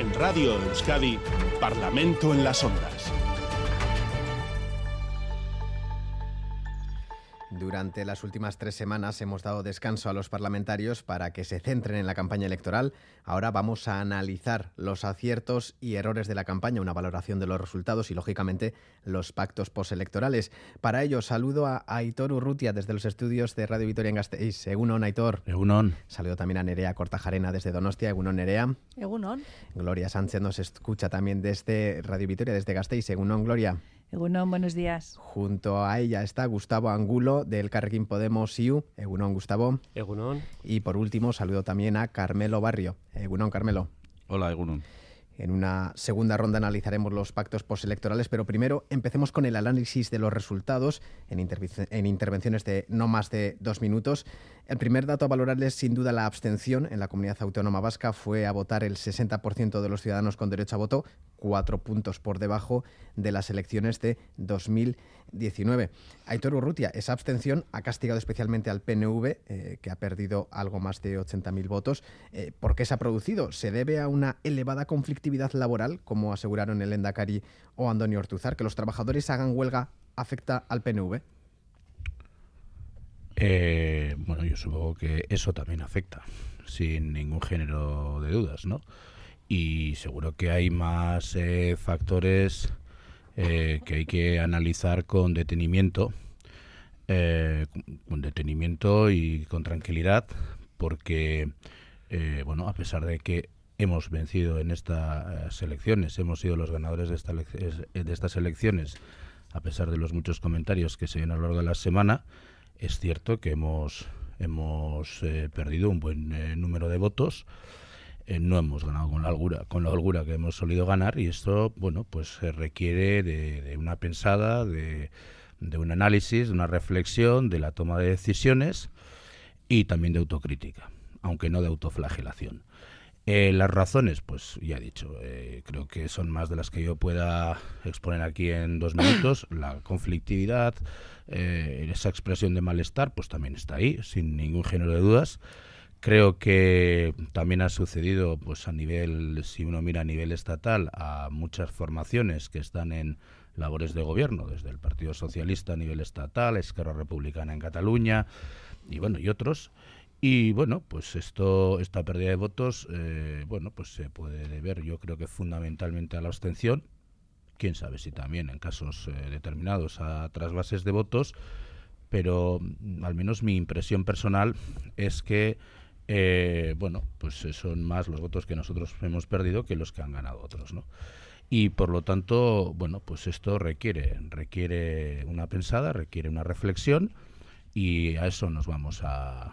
En Radio Euskadi, Parlamento en las Ondas. Durante las últimas tres semanas hemos dado descanso a los parlamentarios para que se centren en la campaña electoral. Ahora vamos a analizar los aciertos y errores de la campaña, una valoración de los resultados y, lógicamente, los pactos postelectorales. Para ello, saludo a Aitor Urrutia desde los estudios de Radio Vitoria en Gasteiz. Egunon, Aitor. Egunon. Saludo también a Nerea Cortajarena desde Donostia. Egunon, Nerea. Egunon. Gloria Sánchez nos escucha también desde Radio Vitoria, desde Gasteiz. Egunon, Gloria. Egunon, buenos días. Junto a ella está Gustavo Angulo del Carrequín Podemos IU. Egunon, Gustavo. Egunon. Y por último, saludo también a Carmelo Barrio. Egunon, Carmelo. Hola, Egunon. En una segunda ronda analizaremos los pactos postelectorales, pero primero empecemos con el análisis de los resultados en, en, intervenciones de no más de dos minutos. El primer dato a valorar es sin duda la abstención. En la comunidad autónoma vasca fue a votar el 60% de los ciudadanos con derecho a voto, cuatro puntos por debajo de las elecciones de 2019. Aitor Urrutia, esa abstención ha castigado especialmente al PNV, eh, que ha perdido algo más de 80.000 votos. Eh, ¿Por qué se ha producido? ¿Se debe a una elevada conflictividad laboral, como aseguraron el Endacari o Antonio Ortuzar, que los trabajadores hagan huelga afecta al PNV? Eh, bueno, yo supongo que eso también afecta, sin ningún género de dudas, ¿no? Y seguro que hay más eh, factores eh, que hay que analizar con detenimiento, con detenimiento y con tranquilidad, porque, bueno, a pesar de que hemos vencido en estas elecciones, hemos sido los ganadores de, de estas elecciones, a pesar de los muchos comentarios que se ven a lo largo de la semana, es cierto que hemos, hemos eh, perdido un buen eh, número de votos. Eh, no hemos ganado con la holgura, con la holgura que hemos solido ganar y esto, bueno, pues requiere de, una pensada, de, de, un análisis, de una reflexión, de la toma de decisiones y también de autocrítica, aunque no de autoflagelación. Eh, las razones, pues ya he dicho, eh, creo que son más de las que yo pueda exponer aquí en dos minutos. La conflictividad, eh, esa expresión de malestar, pues también está ahí, sin ningún género de dudas. Creo que también ha sucedido, pues a nivel, si uno mira a nivel estatal, a muchas formaciones que están en labores de gobierno, desde el Partido Socialista a nivel estatal, Esquerra Republicana en Cataluña y bueno, y otros. Y bueno, pues esto, esta pérdida de votos, eh, bueno, pues se puede deber, yo creo que fundamentalmente a la abstención. Quién sabe si también en casos eh, determinados a trasvases de votos, pero mm, al menos mi impresión personal es que, eh, bueno, pues son más los votos que nosotros hemos perdido que los que han ganado otros, ¿no? Y por lo tanto, bueno, pues esto requiere, requiere una pensada, requiere una reflexión y a eso nos vamos a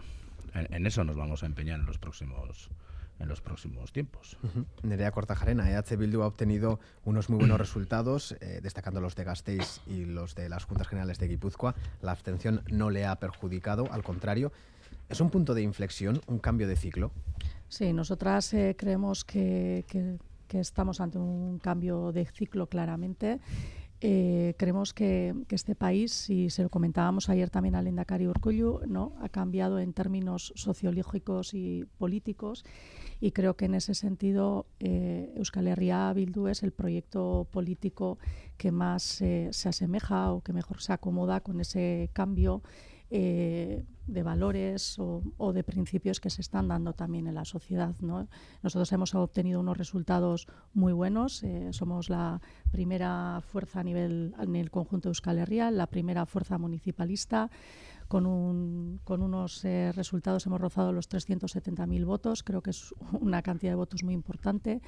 en, eso nos vamos a empeñar en los próximos en los próximos tiempos. Nerea Cortajarena, EH Bildu ha obtenido unos muy buenos resultados, eh, destacando los de Gasteiz y los de las Juntas Generales de Guipúzcoa. La abstención no le ha perjudicado, al contrario. ¿Es un punto de inflexión, un cambio de ciclo? Sí, nosotras eh, creemos que, que estamos ante un cambio de ciclo claramente eh, creemos que, este país, y se lo comentábamos ayer también al Endacari Urcullu, ¿no? ha cambiado en términos sociológicos y políticos y creo que en ese sentido eh, Euskal Herria Bildu es el proyecto político que más se asemeja o que mejor se acomoda con ese cambio de valores o, de principios que se están dando también en la sociedad. Nosotros hemos obtenido unos resultados muy buenos. Eh, somos la primera fuerza a nivel en el conjunto de Euskal Herria, la primera fuerza municipalista. Con, un, con unos eh, resultados hemos rozado los 370.000 votos. Creo que es una cantidad de votos muy importante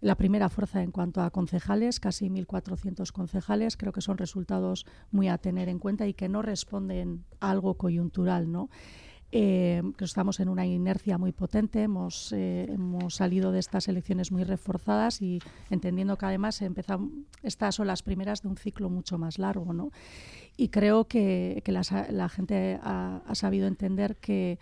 la primera fuerza en cuanto a concejales, casi 1.400 concejales. Creo que son resultados muy a tener en cuenta y que no responden a algo coyuntural, ¿no? Eh, estamos en una inercia muy potente, hemos, eh, hemos salido de estas elecciones muy reforzadas y entendiendo que además empezamos, estas son las primeras de un ciclo mucho más largo. ¿no? Y creo que, que la, gente ha sabido entender que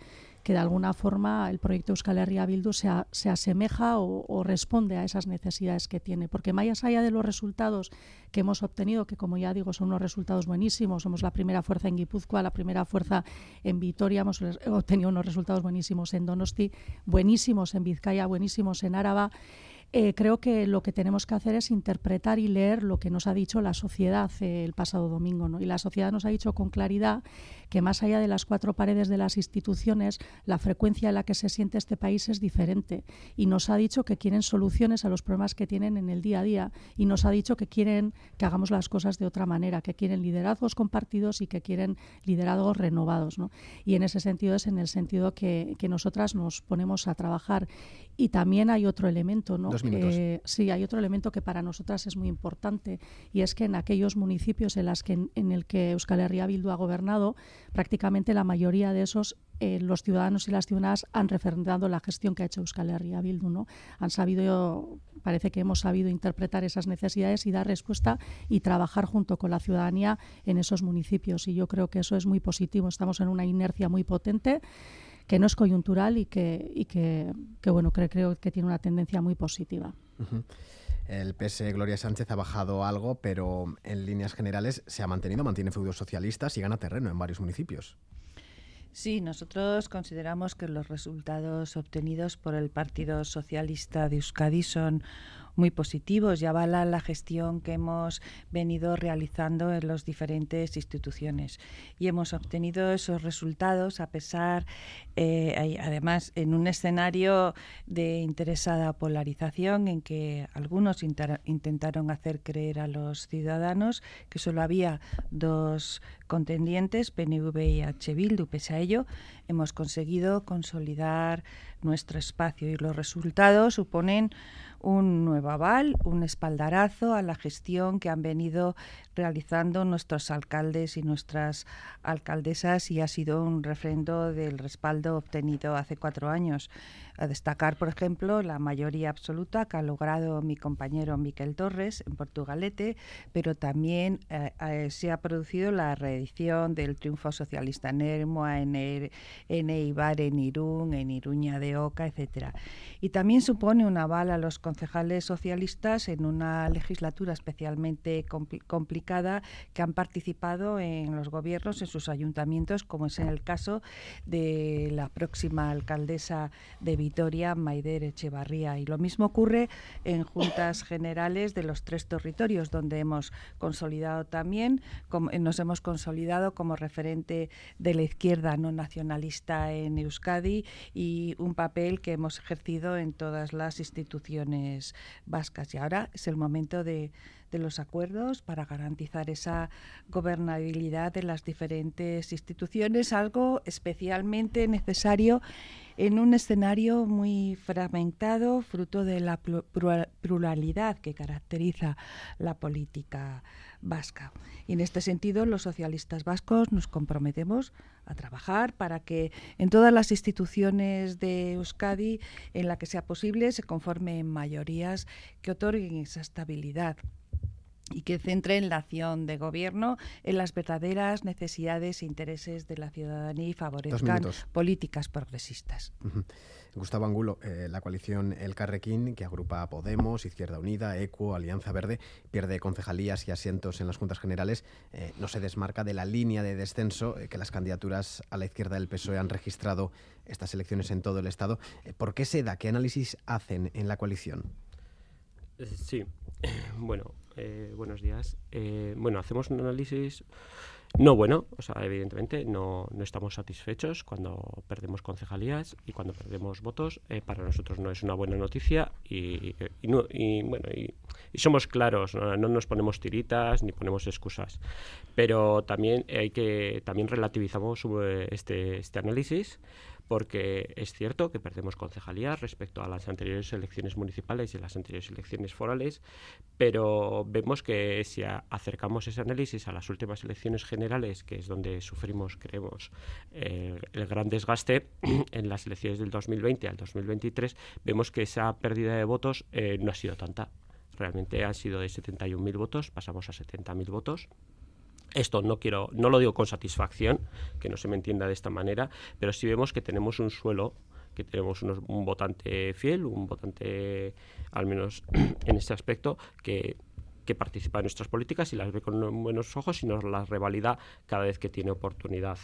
que de alguna forma el proyecto Euskal Herria Bildu se, se asemeja o, responde a esas necesidades que tiene. Porque más allá de los resultados que hemos obtenido, que como ya digo son unos resultados buenísimos, somos la primera fuerza en Guipúzcoa, la primera fuerza en Vitoria, hemos obtenido unos resultados buenísimos en Donosti, buenísimos en Vizcaya, buenísimos en Áraba, eh, creo que lo que tenemos que hacer es interpretar y leer lo que nos ha dicho la sociedad eh, el pasado domingo. ¿no? Y la sociedad nos ha dicho con claridad que más allá de las cuatro paredes de las instituciones, la frecuencia en la que se siente este país es diferente. Y nos ha dicho que quieren soluciones a los problemas que tienen en el día a día. Y nos ha dicho que quieren que hagamos las cosas de otra manera, que quieren liderazgos compartidos y que quieren liderazgos renovados. ¿no? Y en ese sentido es en el sentido que, que nosotras nos ponemos a trabajar. Y también hay otro elemento, ¿no? sí, hay otro elemento que para nosotras es muy importante y es que en aquellos municipios en, las que, en, el que Euskal Herria Bildu ha gobernado, prácticamente la mayoría de esos eh, los ciudadanos y las ciudadanas han refrendado la gestión que ha hecho Euskal Herria Bildu, ¿no? Han sabido, parece que hemos sabido interpretar esas necesidades y dar respuesta y trabajar junto con la ciudadanía en esos municipios y yo creo que eso es muy positivo. Estamos en una inercia muy potente que no es coyuntural y que, y que, bueno, creo, creo, que tiene una tendencia muy positiva. El PS Gloria Sánchez ha bajado algo, pero en líneas generales se ha mantenido, mantiene feudos socialistas y gana terreno en varios municipios. Sí, nosotros consideramos que los resultados obtenidos por el Partido Socialista de Euskadi son muy positivos y avalan la gestión que hemos venido realizando en las diferentes instituciones. Y hemos obtenido esos resultados a pesar, eh, además, en un escenario de interesada polarización en que algunos intentaron hacer creer a los ciudadanos que solo había dos contendientes, PNV y H. Bildu. Pese a ello, hemos conseguido consolidar nuestro espacio y los resultados suponen un nuevo aval, un espaldarazo a la gestión que han venido realizando nuestros alcaldes y nuestras alcaldesas y ha sido un refrendo del respaldo obtenido hace cuatro años. A destacar, por ejemplo, la mayoría absoluta que ha logrado mi compañero Miquel Torres en Portugalete, pero también eh, eh, se ha producido la del triunfo socialista en Ermoa, en, er, en Eibar, en Irún, en Iruña de Oca, etcétera. Y también supone un aval a los concejales socialistas en una legislatura especialmente complicada que han participado en los gobiernos, en sus ayuntamientos, como es en el caso de la próxima alcaldesa de Vitoria, Maider, Echevarría. Y lo mismo ocurre en juntas generales de los tres territorios, donde hemos consolidado también, nos hemos consolidado como referente de la izquierda no nacionalista en Euskadi y un papel que hemos ejercido en todas las instituciones vascas. Y ahora es el momento de de los acuerdos para garantizar esa gobernabilidad de las diferentes instituciones, algo especialmente necesario en un escenario muy fragmentado, fruto de la pluralidad que caracteriza la política vasca. Y en este sentido, los socialistas vascos nos comprometemos a trabajar para que en todas las instituciones de Euskadi, en la que sea posible, se conformen mayorías que otorguen esa estabilidad y que centren la acción de gobierno en las verdaderas necesidades e intereses de la ciudadanía y favorezcan políticas progresistas. Gustavo Angulo, eh, la coalición El Carrequín, que agrupa a Podemos, Izquierda Unida, ECO, Alianza Verde, pierde concejalías y asientos en las juntas generales, eh, no se desmarca de la línea de descenso eh, que las candidaturas a la izquierda del PSOE han registrado estas elecciones en todo el Estado. ¿Por qué se da? ¿Qué análisis hacen en la coalición? Sí, bueno, eh, buenos días. Eh, bueno, hacemos un análisis no bueno, o sea, evidentemente no, no estamos satisfechos cuando perdemos concejalías y cuando perdemos votos. Eh, para nosotros no es una buena noticia y, y, bueno, y, somos claros, ¿no? nos ponemos tiritas ni ponemos excusas. Pero también hay que también relativizamos este, este análisis porque es cierto que perdemos concejalías respecto a las anteriores elecciones municipales y las anteriores elecciones forales, pero vemos que si acercamos ese análisis a las últimas elecciones generales, que es donde sufrimos, creemos, eh, el gran desgaste en las elecciones del 2020 al 2023, vemos que esa pérdida de votos eh, no ha sido tanta. Realmente han sido de 71.000 votos, pasamos a 70.000 votos. Esto no quiero, no lo digo con satisfacción, que no se me entienda de esta manera, pero sí vemos que tenemos un suelo, que tenemos un votante fiel, un votante, al menos en este aspecto, que, que participa en nuestras políticas y las ve con buenos ojos y nos las revalida cada vez que tiene oportunidad.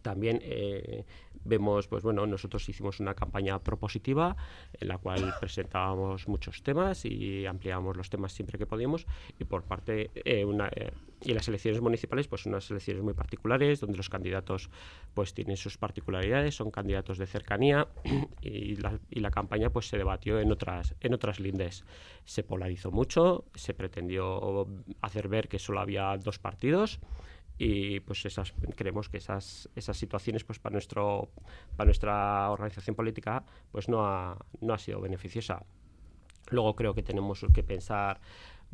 También eh, vemos, pues bueno, nosotros hicimos una campaña propositiva en la cual presentábamos muchos temas y ampliábamos los temas siempre que podíamos y por parte eh, una eh, y las elecciones municipales pues unas elecciones muy particulares donde los candidatos pues tienen sus particularidades son candidatos de cercanía y la, y la campaña pues se debatió en otras en otras lindes. Se polarizó mucho se pretendió hacer ver que solo había dos partidos y pues esas creemos que esas esas situaciones pues para nuestro para nuestra organización política pues no ha, no ha sido beneficiosa luego creo que tenemos que pensar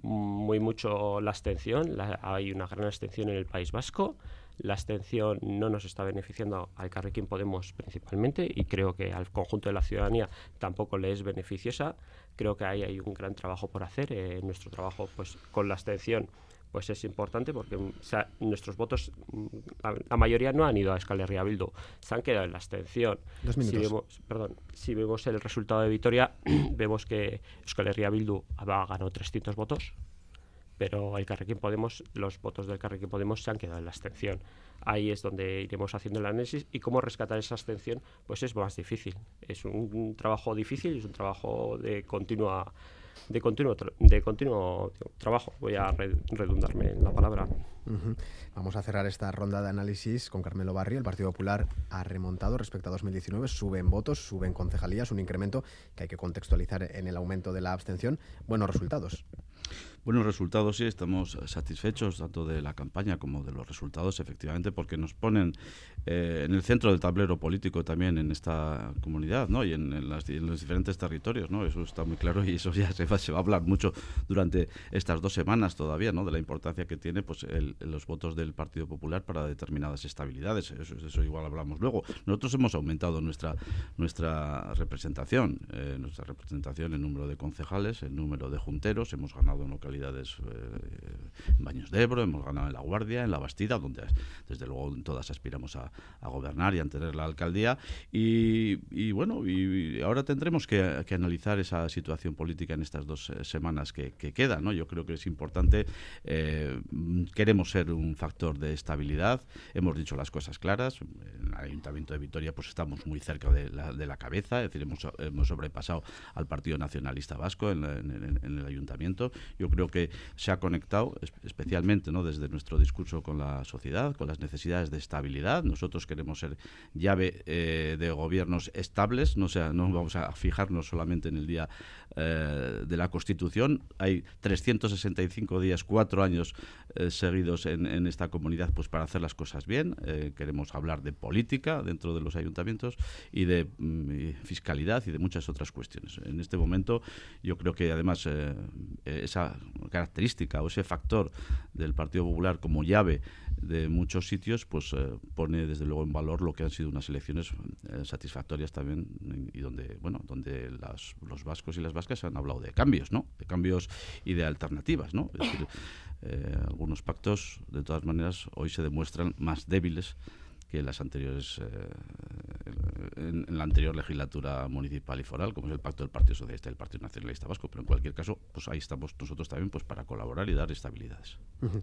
muy mucho la abstención la, hay una gran abstención en el País Vasco la abstención no nos está beneficiando al Carrequín Podemos principalmente y creo que al conjunto de la ciudadanía tampoco le es beneficiosa. Creo que ahí hay un gran trabajo por hacer. Eh, nuestro trabajo pues con la abstención pues es importante porque o sea, nuestros votos, la, la, mayoría no han ido a Escalería Bildu, se han quedado en la abstención. Si vemos, perdón, si vemos el resultado de Vitoria, vemos que Escalería Bildu ha ganado 300 votos, pero el Carrequín Podemos, los votos del Carrequín Podemos se han quedado en la abstención. Ahí es donde iremos haciendo el análisis y cómo rescatar esa abstención, pues es más difícil. Es un, un trabajo difícil, es un trabajo de continua de continuo, de continuo trabajo. Voy a redundarme en la palabra. Vamos a cerrar esta ronda de análisis con Carmelo Barrio. El Partido Popular ha remontado respecto a 2019, suben votos, suben concejalías, un incremento que hay que contextualizar en el aumento de la abstención. Buenos resultados. Buenos resultados, sí, estamos satisfechos tanto de la campaña como de los resultados, efectivamente, porque nos ponen eh, en el centro del tablero político también en esta comunidad ¿no? y en, en, las, los diferentes territorios. ¿no? Eso está muy claro y eso ya se va, se va, a hablar mucho durante estas dos semanas todavía, ¿no? de la importancia que tiene pues, el, los votos del Partido Popular para determinadas estabilidades. Eso, eso igual hablamos luego. Nosotros hemos aumentado nuestra, nuestra representación, eh, nuestra representación en número de concejales, en número de junteros, hemos ganado en localidades eh, en Baños de Ebro, hemos ganado en La Guardia, en La Bastida, donde desde luego todas aspiramos a, gobernar y a tener la alcaldía. Y, bueno, y, ahora tendremos que, analizar esa situación política en estas dos eh, semanas que, que quedan. ¿no? Yo creo que es importante. Eh, queremos ser un factor de estabilidad. Hemos dicho las cosas claras. En el Ayuntamiento de Vitoria pues estamos muy cerca de la, de la cabeza. Es decir, hemos, hemos sobrepasado al Partido Nacionalista Vasco en, en, en el Ayuntamiento. Yo creo que se ha conectado especialmente ¿no? desde nuestro discurso con la sociedad, con las necesidades de estabilidad. Nosotros queremos ser llave eh, de gobiernos estables, no, sea, no vamos a fijarnos solamente en el día eh, de la Constitución. Hay 365 días, cuatro años eh, seguidos en, en, esta comunidad pues para hacer las cosas bien. Queremos hablar de política dentro de los ayuntamientos y de mm, fiscalidad y de muchas otras cuestiones. En este momento yo creo que además eh, característica o ese factor del Partido Popular como llave de muchos sitios, pues eh, pone desde luego en valor lo que han sido unas elecciones eh, satisfactorias también y donde, bueno, donde las, los vascos y las vascas han hablado de cambios, ¿no? De cambios y de alternativas, ¿no? Es decir, eh, algunos pactos, de todas maneras, hoy se demuestran más débiles que las anteriores en, la anterior legislatura municipal y foral, como es el pacto del Partido Socialista y el Partido Nacionalista Vasco, pero en cualquier caso, pues ahí estamos nosotros también pues para colaborar y dar estabilidades.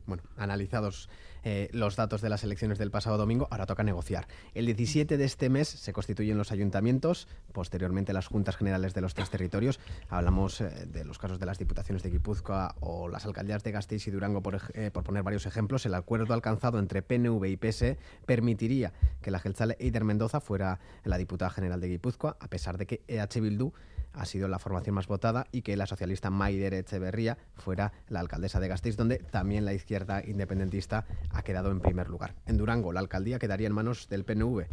Bueno, analizados eh, los datos de las elecciones del pasado domingo, ahora toca negociar. El 17 de este mes se constituyen los ayuntamientos, posteriormente las juntas generales de los tres territorios. Hablamos eh, de los casos de las diputaciones de Guipúzcoa o las alcaldías de Gasteiz y Durango, por, eh, por poner varios ejemplos. El acuerdo alcanzado entre PNV y PS permitiría que la Gelzale Eider Mendoza fuera la diputada general de Guipúzcoa, a pesar de que EH Bildu ha sido la formación más votada y que la socialista Maider Echeverría fuera la alcaldesa de Gasteiz, donde también la izquierda independentista ha quedado en primer lugar. En Durango, la alcaldía quedaría en manos del PNV.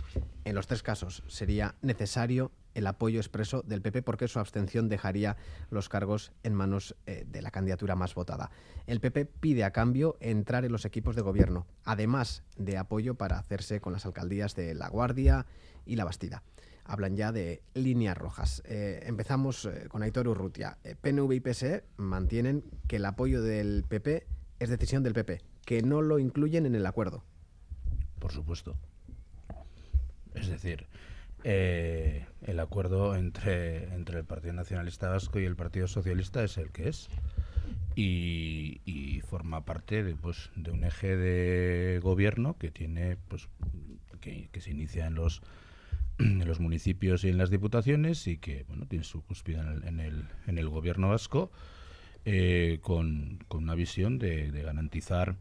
En los tres casos sería necesario el apoyo expreso del PP porque su abstención dejaría los cargos en manos eh, de la candidatura más votada. El PP pide a cambio entrar en los equipos de gobierno, además de apoyo para hacerse con las alcaldías de La Guardia y La Bastida. Hablan ya de líneas rojas. Eh, empezamos eh, con Aitor Urrutia. Eh, PNV y PSE mantienen que el apoyo del PP es decisión del PP, que no lo incluyen en el acuerdo. Por supuesto. Es decir, el acuerdo entre, entre el Partido Nacionalista Vasco y el Partido Socialista es el que es. Y, y forma parte de, pues, de un eje de gobierno que tiene pues, que, se inicia en los en los municipios y en las diputaciones y que bueno tiene su cúspide en el, en el, gobierno vasco eh, con, con, una visión de, garantizar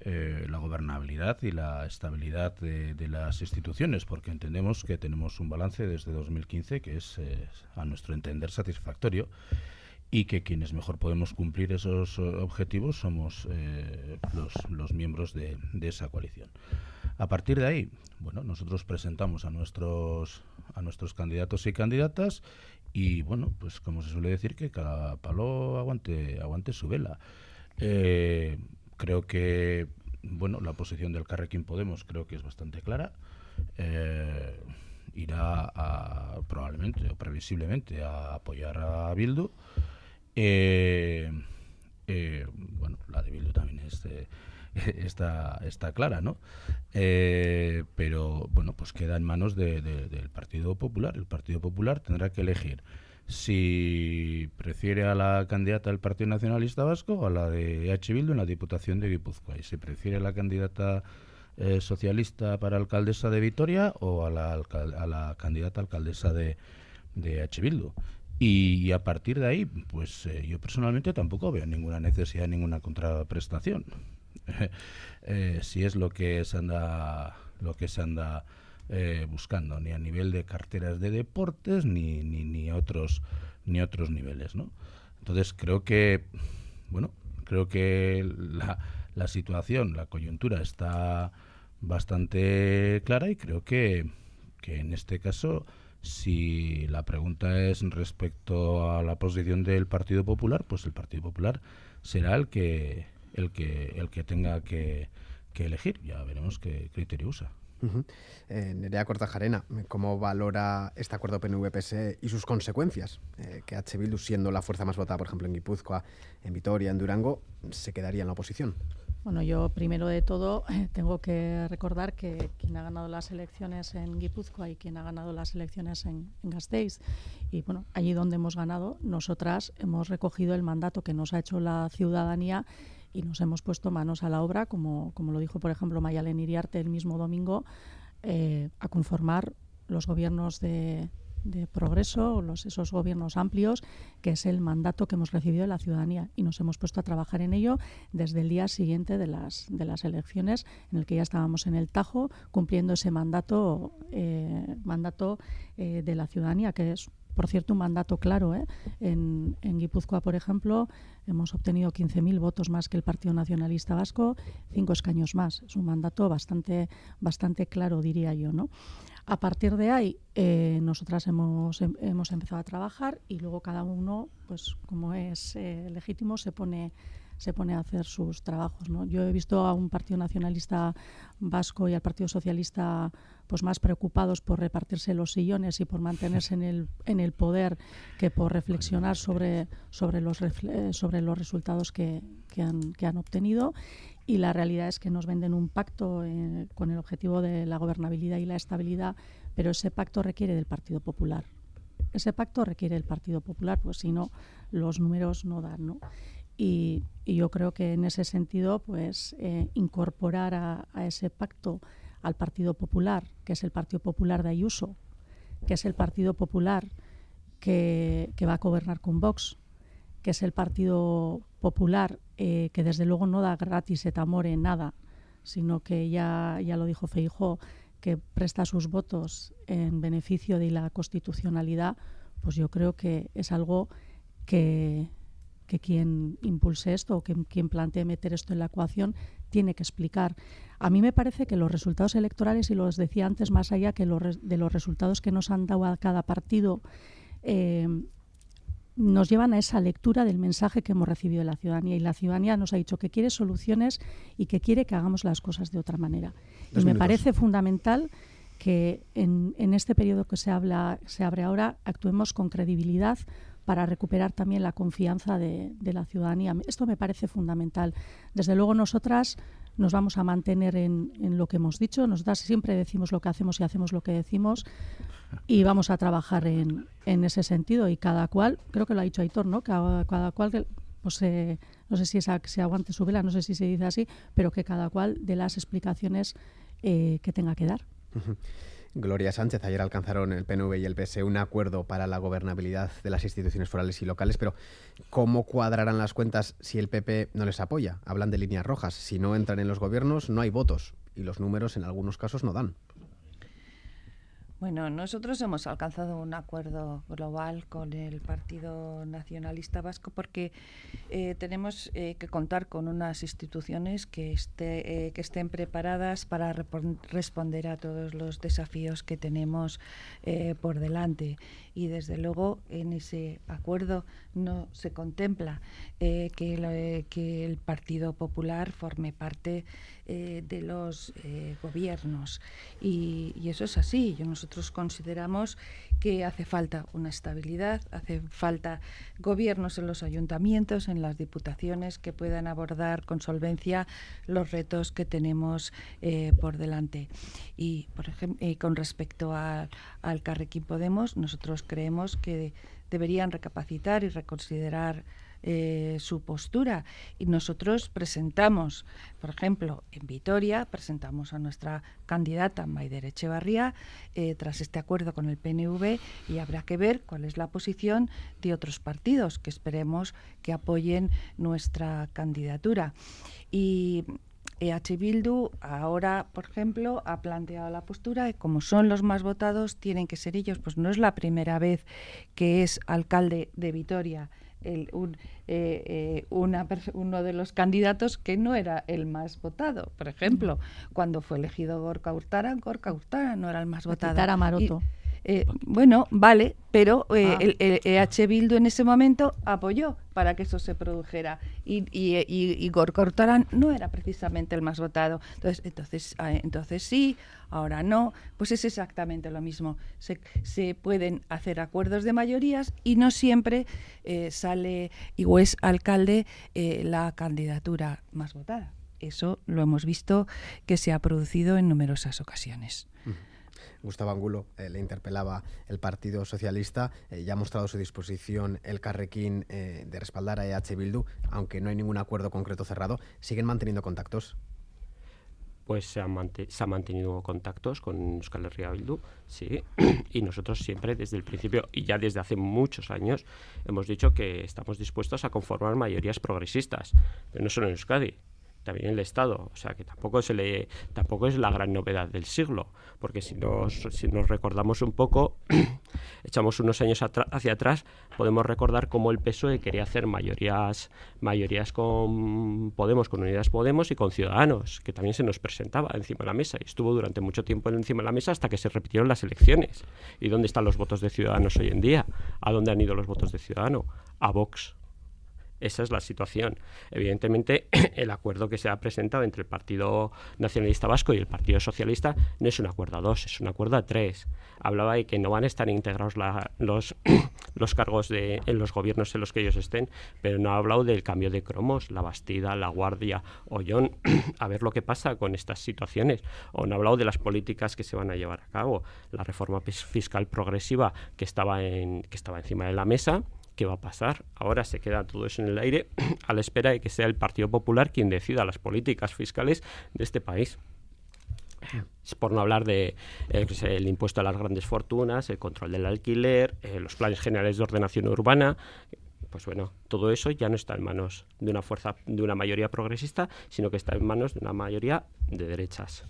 eh, la gobernabilidad y la estabilidad de, las instituciones, porque entendemos que tenemos un balance desde 2015 que es, eh, a nuestro entender, satisfactorio y que quienes mejor podemos cumplir esos objetivos somos los, los, miembros de, de esa coalición. A partir de ahí, bueno, nosotros presentamos a nuestros a nuestros candidatos y candidatas y bueno, pues como se suele decir que cada palo aguante aguante su vela. Eh, creo que bueno, la posición del Carrequín Podemos creo que es bastante clara. Eh, irá a, probablemente o previsiblemente a apoyar a Bildu. Eh, bueno, la de Bildu también es está, está clara, ¿no? Eh, pero bueno, pues queda en manos del Partido Popular. El Partido Popular tendrá que elegir si prefiere a la candidata del Partido Nacionalista Vasco o a la de H. Bildu en la Diputación de Guipúzcoa. Y si prefiere a la candidata eh, socialista para alcaldesa de Vitoria o a la, a la candidata alcaldesa de, de H. Bildu. Y, a partir de ahí, pues eh, yo personalmente tampoco veo ninguna necesidad, ninguna contraprestación. Eh, si es lo que se anda, lo que se anda eh, buscando, ni a nivel de carteras de deportes, ni, ni, ni otros, ni otros niveles, ¿no? Entonces creo que, bueno, creo que la, la situación, la coyuntura está bastante clara y creo que, que en este caso si la pregunta es respecto a la posición del Partido Popular, pues el Partido Popular será el que el que, el que tenga que, elegir. Ya veremos qué criterio usa. Eh, Nerea Cortajarena, ¿cómo valora este acuerdo PNV-PSE y sus consecuencias? Eh, que H. Bildu, siendo la fuerza más votada, por ejemplo, en Guipúzcoa, en Vitoria, en Durango, se quedaría en la oposición. Bueno, yo primero de todo tengo que recordar que quien ha ganado las elecciones en Guipúzcoa y quien ha ganado las elecciones en, en, Gasteiz, y bueno, allí donde hemos ganado, nosotras hemos recogido el mandato que nos ha hecho la ciudadanía y nos hemos puesto manos a la obra, como, como lo dijo, por ejemplo, Mayalen Iriarte el mismo domingo, eh, a conformar los gobiernos de, progreso, los, esos gobiernos amplios, que es el mandato que hemos recibido de la ciudadanía. Y nos hemos puesto a trabajar en ello desde el día siguiente de las, de las elecciones, en el que ya estábamos en el Tajo cumpliendo ese mandato, eh, mandato eh, de la ciudadanía, que es por cierto, un mandato claro. ¿eh? En, Guipúzcoa, por ejemplo, hemos obtenido 15.000 votos más que el Partido Nacionalista Vasco, cinco escaños más. Es un mandato bastante, bastante claro, diría yo. ¿no? A partir de ahí, eh, nosotras hemos, em, hemos empezado a trabajar y luego cada uno, pues como es eh, legítimo, se pone se pone a hacer sus trabajos. ¿no? Yo he visto a un Partido Nacionalista Vasco y al Partido Socialista pues más preocupados por repartirse los sillones y por mantenerse en el, en el poder que por reflexionar sobre, sobre, los, sobre los resultados que, que, han, que han obtenido. Y la realidad es que nos venden un pacto eh, con el objetivo de la gobernabilidad y la estabilidad, pero ese pacto requiere del Partido Popular. Ese pacto requiere del Partido Popular, pues si no, los números no dan. ¿no? Y, yo creo que en ese sentido, pues eh, incorporar a, ese pacto al Partido Popular, que es el Partido Popular de Ayuso, que es el Partido Popular que, va a gobernar con Vox, que es el Partido Popular eh, que desde luego no da gratis et amore nada, sino que ya, ya lo dijo Feijó, que presta sus votos en beneficio de la constitucionalidad, pues yo creo que es algo que, que quien impulse esto o que quien plantee meter esto en la ecuación tiene que explicar. A mí me parece que los resultados electorales, y lo decía antes, más allá que de los resultados que nos han dado a cada partido, eh, nos llevan a esa lectura del mensaje que hemos recibido de la ciudadanía. Y la ciudadanía nos ha dicho que quiere soluciones y que quiere que hagamos las cosas de otra manera. y me parece fundamental que en, en, este periodo que se, habla, se abre ahora actuemos con credibilidad para recuperar también la confianza de, la ciudadanía. Esto me parece fundamental. Desde luego nosotras nos vamos a mantener en, lo que hemos dicho. Nosotras siempre decimos lo que hacemos y hacemos lo que decimos y vamos a trabajar en, ese sentido. Y cada cual, creo que lo ha dicho Aitor, ¿no? Cada, cada cual, pues, eh, no sé si se aguante su vela, no sé si se dice así, pero que cada cual dé las explicaciones eh, que tenga que dar. Gloria Sánchez, ayer alcanzaron el PNV y el PSE un acuerdo para la gobernabilidad de las instituciones forales y locales, pero ¿cómo cuadrarán las cuentas si el PP no les apoya? Hablan de líneas rojas. Si no entran en los gobiernos, no hay votos y los números en algunos casos no dan. Bueno, nosotros hemos alcanzado un acuerdo global con el Partido Nacionalista Vasco porque eh, tenemos eh, que contar con unas instituciones que, esté, eh, que estén preparadas para responder a todos los desafíos que tenemos por delante. Y desde luego en ese acuerdo no se contempla que, que el Partido Popular forme parte eh, de los eh, gobiernos. Y, eso es así. Yo, nosotros consideramos que hace falta una estabilidad, hace falta gobiernos en los ayuntamientos, en las diputaciones, que puedan abordar con solvencia los retos que tenemos eh, por delante. Y, por ejemplo, con respecto al Carrequín Podemos, nosotros creemos que deberían recapacitar y reconsiderar eh, su postura. Y nosotros presentamos, por ejemplo, en Vitoria, presentamos a nuestra candidata Maider Echevarría eh, tras este acuerdo con el PNV y habrá que ver cuál es la posición de otros partidos que esperemos que apoyen nuestra candidatura. Y EH Bildu ahora, por ejemplo, ha planteado la postura de como son los más votados, tienen que ser ellos. Pues no es la primera vez que es alcalde de Vitoria el, un, eh, eh, una, uno de los candidatos que no era el más votado. Por ejemplo, cuando fue elegido Gorka Hurtara, Gorka Hurtara no era el más votado. Maroto. Eh, bueno, vale, pero eh, ah. el, EH Bildu en ese momento apoyó para que eso se produjera y, y, y, no era precisamente el más votado. Entonces, entonces, ah, entonces sí, ahora no, pues es exactamente lo mismo. Se, se pueden hacer acuerdos de mayorías y no siempre eh, sale y es alcalde la candidatura más votada. Eso lo hemos visto que se ha producido en numerosas ocasiones. Gustavo Angulo eh, le interpelaba el Partido Socialista. Eh, ya ha mostrado su disposición el Carrequín eh, de respaldar a EH Bildu, aunque no hay ningún acuerdo concreto cerrado. ¿Siguen manteniendo contactos? Pues se han, mantenido contactos con Euskal Herria Bildu, sí, y nosotros siempre desde el principio y ya desde hace muchos años hemos dicho que estamos dispuestos a conformar mayorías progresistas, pero no solo en Euskadi, también el Estado. O sea que tampoco se le, tampoco es la gran novedad del siglo, porque si nos, si nos recordamos un poco, echamos unos años hacia atrás, podemos recordar cómo el PSOE quería hacer mayorías, mayorías con Podemos, con Unidas Podemos y con Ciudadanos, que también se nos presentaba encima de la mesa y estuvo durante mucho tiempo encima de la mesa hasta que se repitieron las elecciones. ¿Y dónde están los votos de Ciudadanos hoy en día? ¿A dónde han ido los votos de Ciudadano? A Vox. Esa es la situación. Evidentemente, el acuerdo que se ha presentado entre el Partido Nacionalista Vasco y el Partido Socialista no es un acuerdo a dos, es un acuerdo a tres. Hablaba de que no van a estar integrados los, los cargos de, en los gobiernos en los que ellos estén, pero no ha hablado del cambio de cromos, la Bastida, la Guardia, Ollón, a ver lo que pasa con estas situaciones. O no ha hablado de las políticas que se van a llevar a cabo, la reforma fiscal progresiva que estaba, en, que estaba encima de la mesa ¿Qué va a pasar? Ahora se queda todo eso en el aire a la espera de que sea el Partido Popular quien decida las políticas fiscales de este país. Por no hablar de eh, el impuesto a las grandes fortunas, el control del alquiler, eh, los planes generales de ordenación urbana, pues bueno, todo eso ya no está en manos de una fuerza, de una mayoría progresista, sino que está en manos de una mayoría de derechas.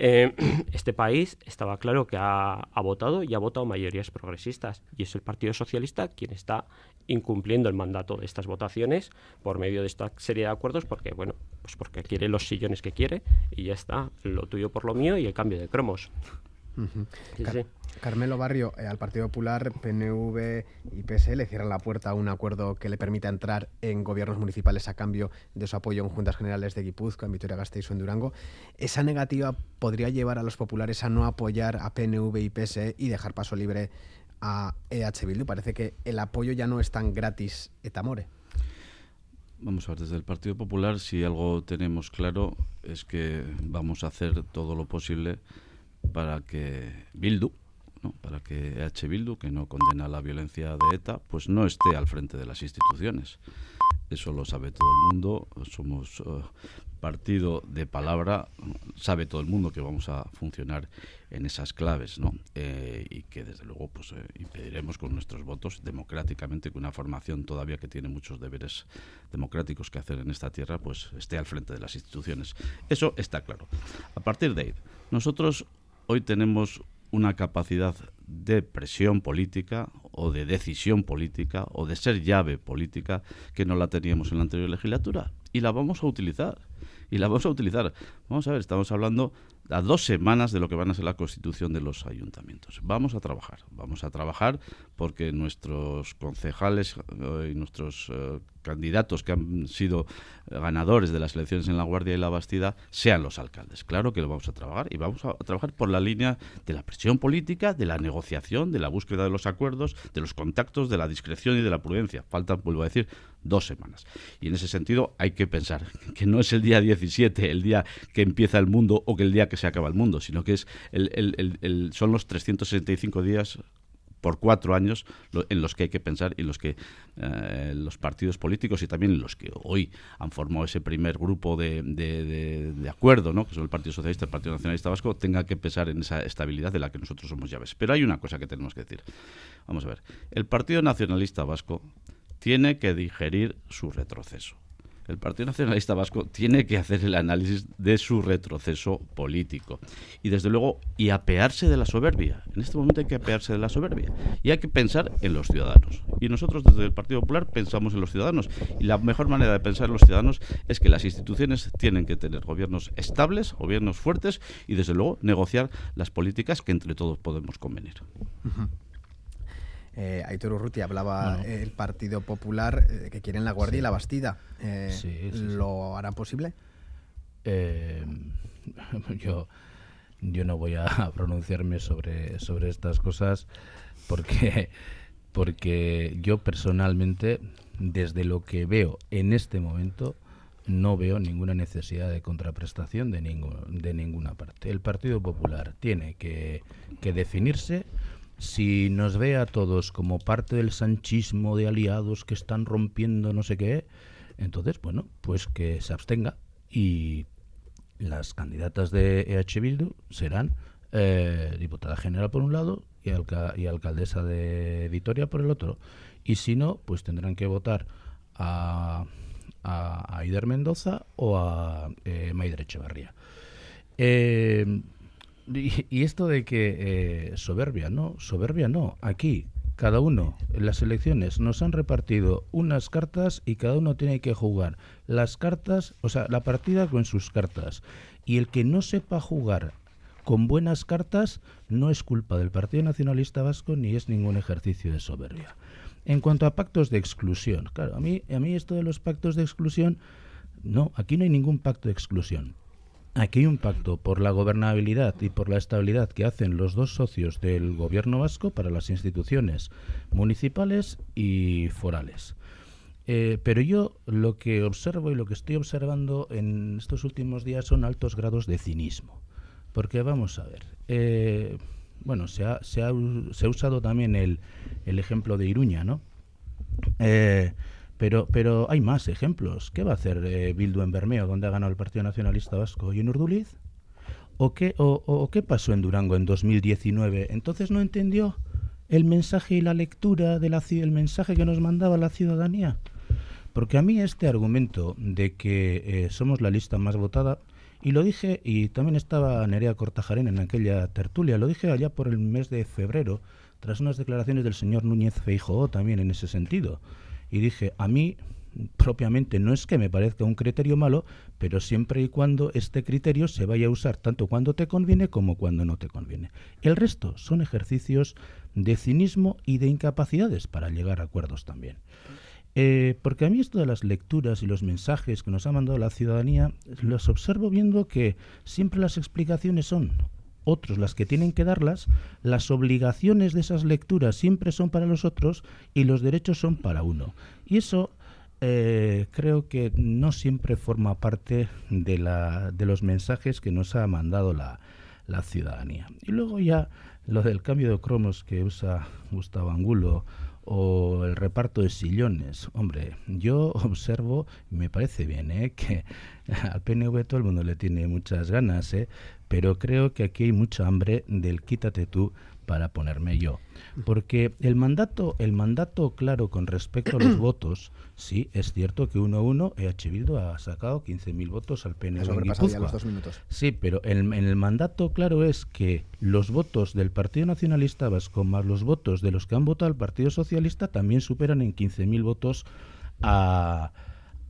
Eh, este país estaba claro que ha, votado y ha votado mayorías progresistas. Y es el Partido Socialista quien está incumpliendo el mandato de estas votaciones por medio de esta serie de acuerdos porque bueno pues porque quiere los sillones que quiere y ya está lo tuyo por lo mío y el cambio de cromos Carmelo Barrio, eh, al Partido Popular, PNV y PSL le cierran la puerta a un acuerdo que le permita entrar en gobiernos municipales a cambio de su apoyo en juntas generales de Guipúzcoa, en Vitoria-Gasteiz o en Durango. ¿Esa negativa podría llevar a los populares a no apoyar a PNV y PSE y dejar paso libre a EH Bildu? Parece que el apoyo ya no es tan gratis et amore. Vamos a ver, desde el Partido Popular, si algo tenemos claro, es que vamos a hacer todo lo posible para que Bildu, para que H. Bildu, que no condena la violencia de ETA, pues no esté al frente de las instituciones. Eso lo sabe todo el mundo. Somos eh, partido de palabra, sabe todo el mundo que vamos a funcionar en esas claves, ¿no? Eh, y que desde luego pues eh, impediremos con nuestros votos democráticamente que una formación todavía que tiene muchos deberes democráticos que hacer en esta tierra pues esté al frente de las instituciones. Eso está claro. A partir de ahí, nosotros hoy tenemos una capacidad de presión política o de decisión política o de ser llave política que no la teníamos en la anterior legislatura y la vamos a utilizar y la vamos a utilizar. Vamos a ver, estamos hablando a dos semanas de lo que van a ser la constitución de los ayuntamientos. Vamos a trabajar, vamos a trabajar porque nuestros concejales eh, y nuestros eh, candidatos que han sido ganadores de las elecciones en La Guardia y La Bastida sean los alcaldes. Claro que lo vamos a trabajar y vamos a trabajar por la línea de la presión política, de la negociación, de la búsqueda de los acuerdos, de los contactos, de la discreción y de la prudencia. Faltan, vuelvo a decir, dos semanas. Y en ese sentido hay que pensar que no es el día 17, el día que empieza el mundo o que el día que se acaba el mundo, sino que es el, son los 365 días por cuatro años en los que hay que pensar y los que eh, los partidos políticos y también los que hoy han formado ese primer grupo de, de, acuerdo, ¿no? que son el Partido Socialista el Partido Nacionalista Vasco, tengan que pensar en esa estabilidad de la que nosotros somos llaves. Pero hay una cosa que tenemos que decir. Vamos a ver. El Partido Nacionalista Vasco tiene que digerir su retroceso. El Partido Nacionalista Vasco tiene que hacer el análisis de su retroceso político. Y desde luego, y apearse de la soberbia. En este momento hay que apearse de la soberbia. Y hay que pensar en los ciudadanos. Y nosotros desde el Partido Popular pensamos en los ciudadanos. Y la mejor manera de pensar en los ciudadanos es que las instituciones tienen que tener gobiernos estables, gobiernos fuertes y desde luego negociar las políticas que entre todos podemos convenir. Eh, Aitor Urruti hablaba el Partido Popular eh, que quieren la Guardia y la Bastida. Eh, ¿Lo harán posible? Yo, yo no voy a pronunciarme sobre, sobre estas cosas porque, porque yo personalmente, desde lo que veo en este momento, no veo ninguna necesidad de contraprestación de, de ninguna parte. El Partido Popular tiene que, que definirse si nos ve a todos como parte del sanchismo de aliados que están rompiendo no sé qué, entonces, bueno, pues que se abstenga y las candidatas de EH Bildu serán eh, diputada general por un lado y, y, alcaldesa de Vitoria por el otro. Y si no, pues tendrán que votar a, a, Aider Mendoza o a eh, Maider Echevarría. Eh, y, esto de que eh, soberbia, no, soberbia no. Aquí, cada uno, en las elecciones, nos han repartido unas cartas y cada uno tiene que jugar las cartas, o sea, la partida con sus cartas. Y el que no sepa jugar con buenas cartas no es culpa del Partido Nacionalista Vasco ni es ningún ejercicio de soberbia. En cuanto a pactos de exclusión, claro, a mí, a mí esto de los pactos de exclusión, no, aquí no hay ningún pacto de exclusión. Aquí hay un pacto por la gobernabilidad y por la estabilidad que hacen los dos socios del gobierno vasco para las instituciones municipales y forales. Eh, pero yo lo que observo y lo que estoy observando en estos últimos días son altos grados de cinismo. Porque vamos a ver, eh, bueno, se ha, usado también el, el ejemplo de Iruña, ¿no? Eh, pero, pero hay más ejemplos. ¿Qué va a hacer eh, Bildu en Bermeo, donde ha ganado el Partido Nacionalista Vasco? ¿Y en Urduliz? ¿O qué, o, qué pasó en Durango en 2019? ¿Entonces no entendió el mensaje y la lectura del el mensaje que nos mandaba la ciudadanía? Porque a mí este argumento de que eh, somos la lista más votada, y lo dije, y también estaba Nerea Cortajarena en aquella tertulia, lo dije allá por el mes de febrero, tras unas declaraciones del señor Núñez Feijóo también en ese sentido y dije, a mí propiamente no es que me parezca un criterio malo, pero siempre y cuando este criterio se vaya a usar tanto cuando te conviene como cuando no te conviene. El resto son ejercicios de cinismo y de incapacidades para llegar a acuerdos también. Eh, porque a mí esto de las lecturas y los mensajes que nos ha mandado la ciudadanía, los observo viendo que siempre las explicaciones son otros las que tienen que darlas, las obligaciones de esas lecturas siempre son para los otros y los derechos son para uno. Y eso eh, creo que no siempre forma parte de, la, de los mensajes que nos ha mandado la, la ciudadanía. Y luego ya lo del cambio de cromos que usa Gustavo Angulo o el reparto de sillones. Hombre, yo observo, me parece bien, ¿eh? que al PNV todo el mundo le tiene muchas ganas, ¿eh? pero creo que aquí hay mucha hambre del quítate tú para ponerme yo. Porque el mandato, el mandato claro con respecto a los votos, sí, es cierto que uno a uno EH Bildu ha sacado 15.000 votos al PNV en Guipúzcoa. Sí, pero en, el mandato claro es que los votos del Partido Nacionalista Vasco más los votos de los que han votado al Partido Socialista también superan en 15.000 votos a,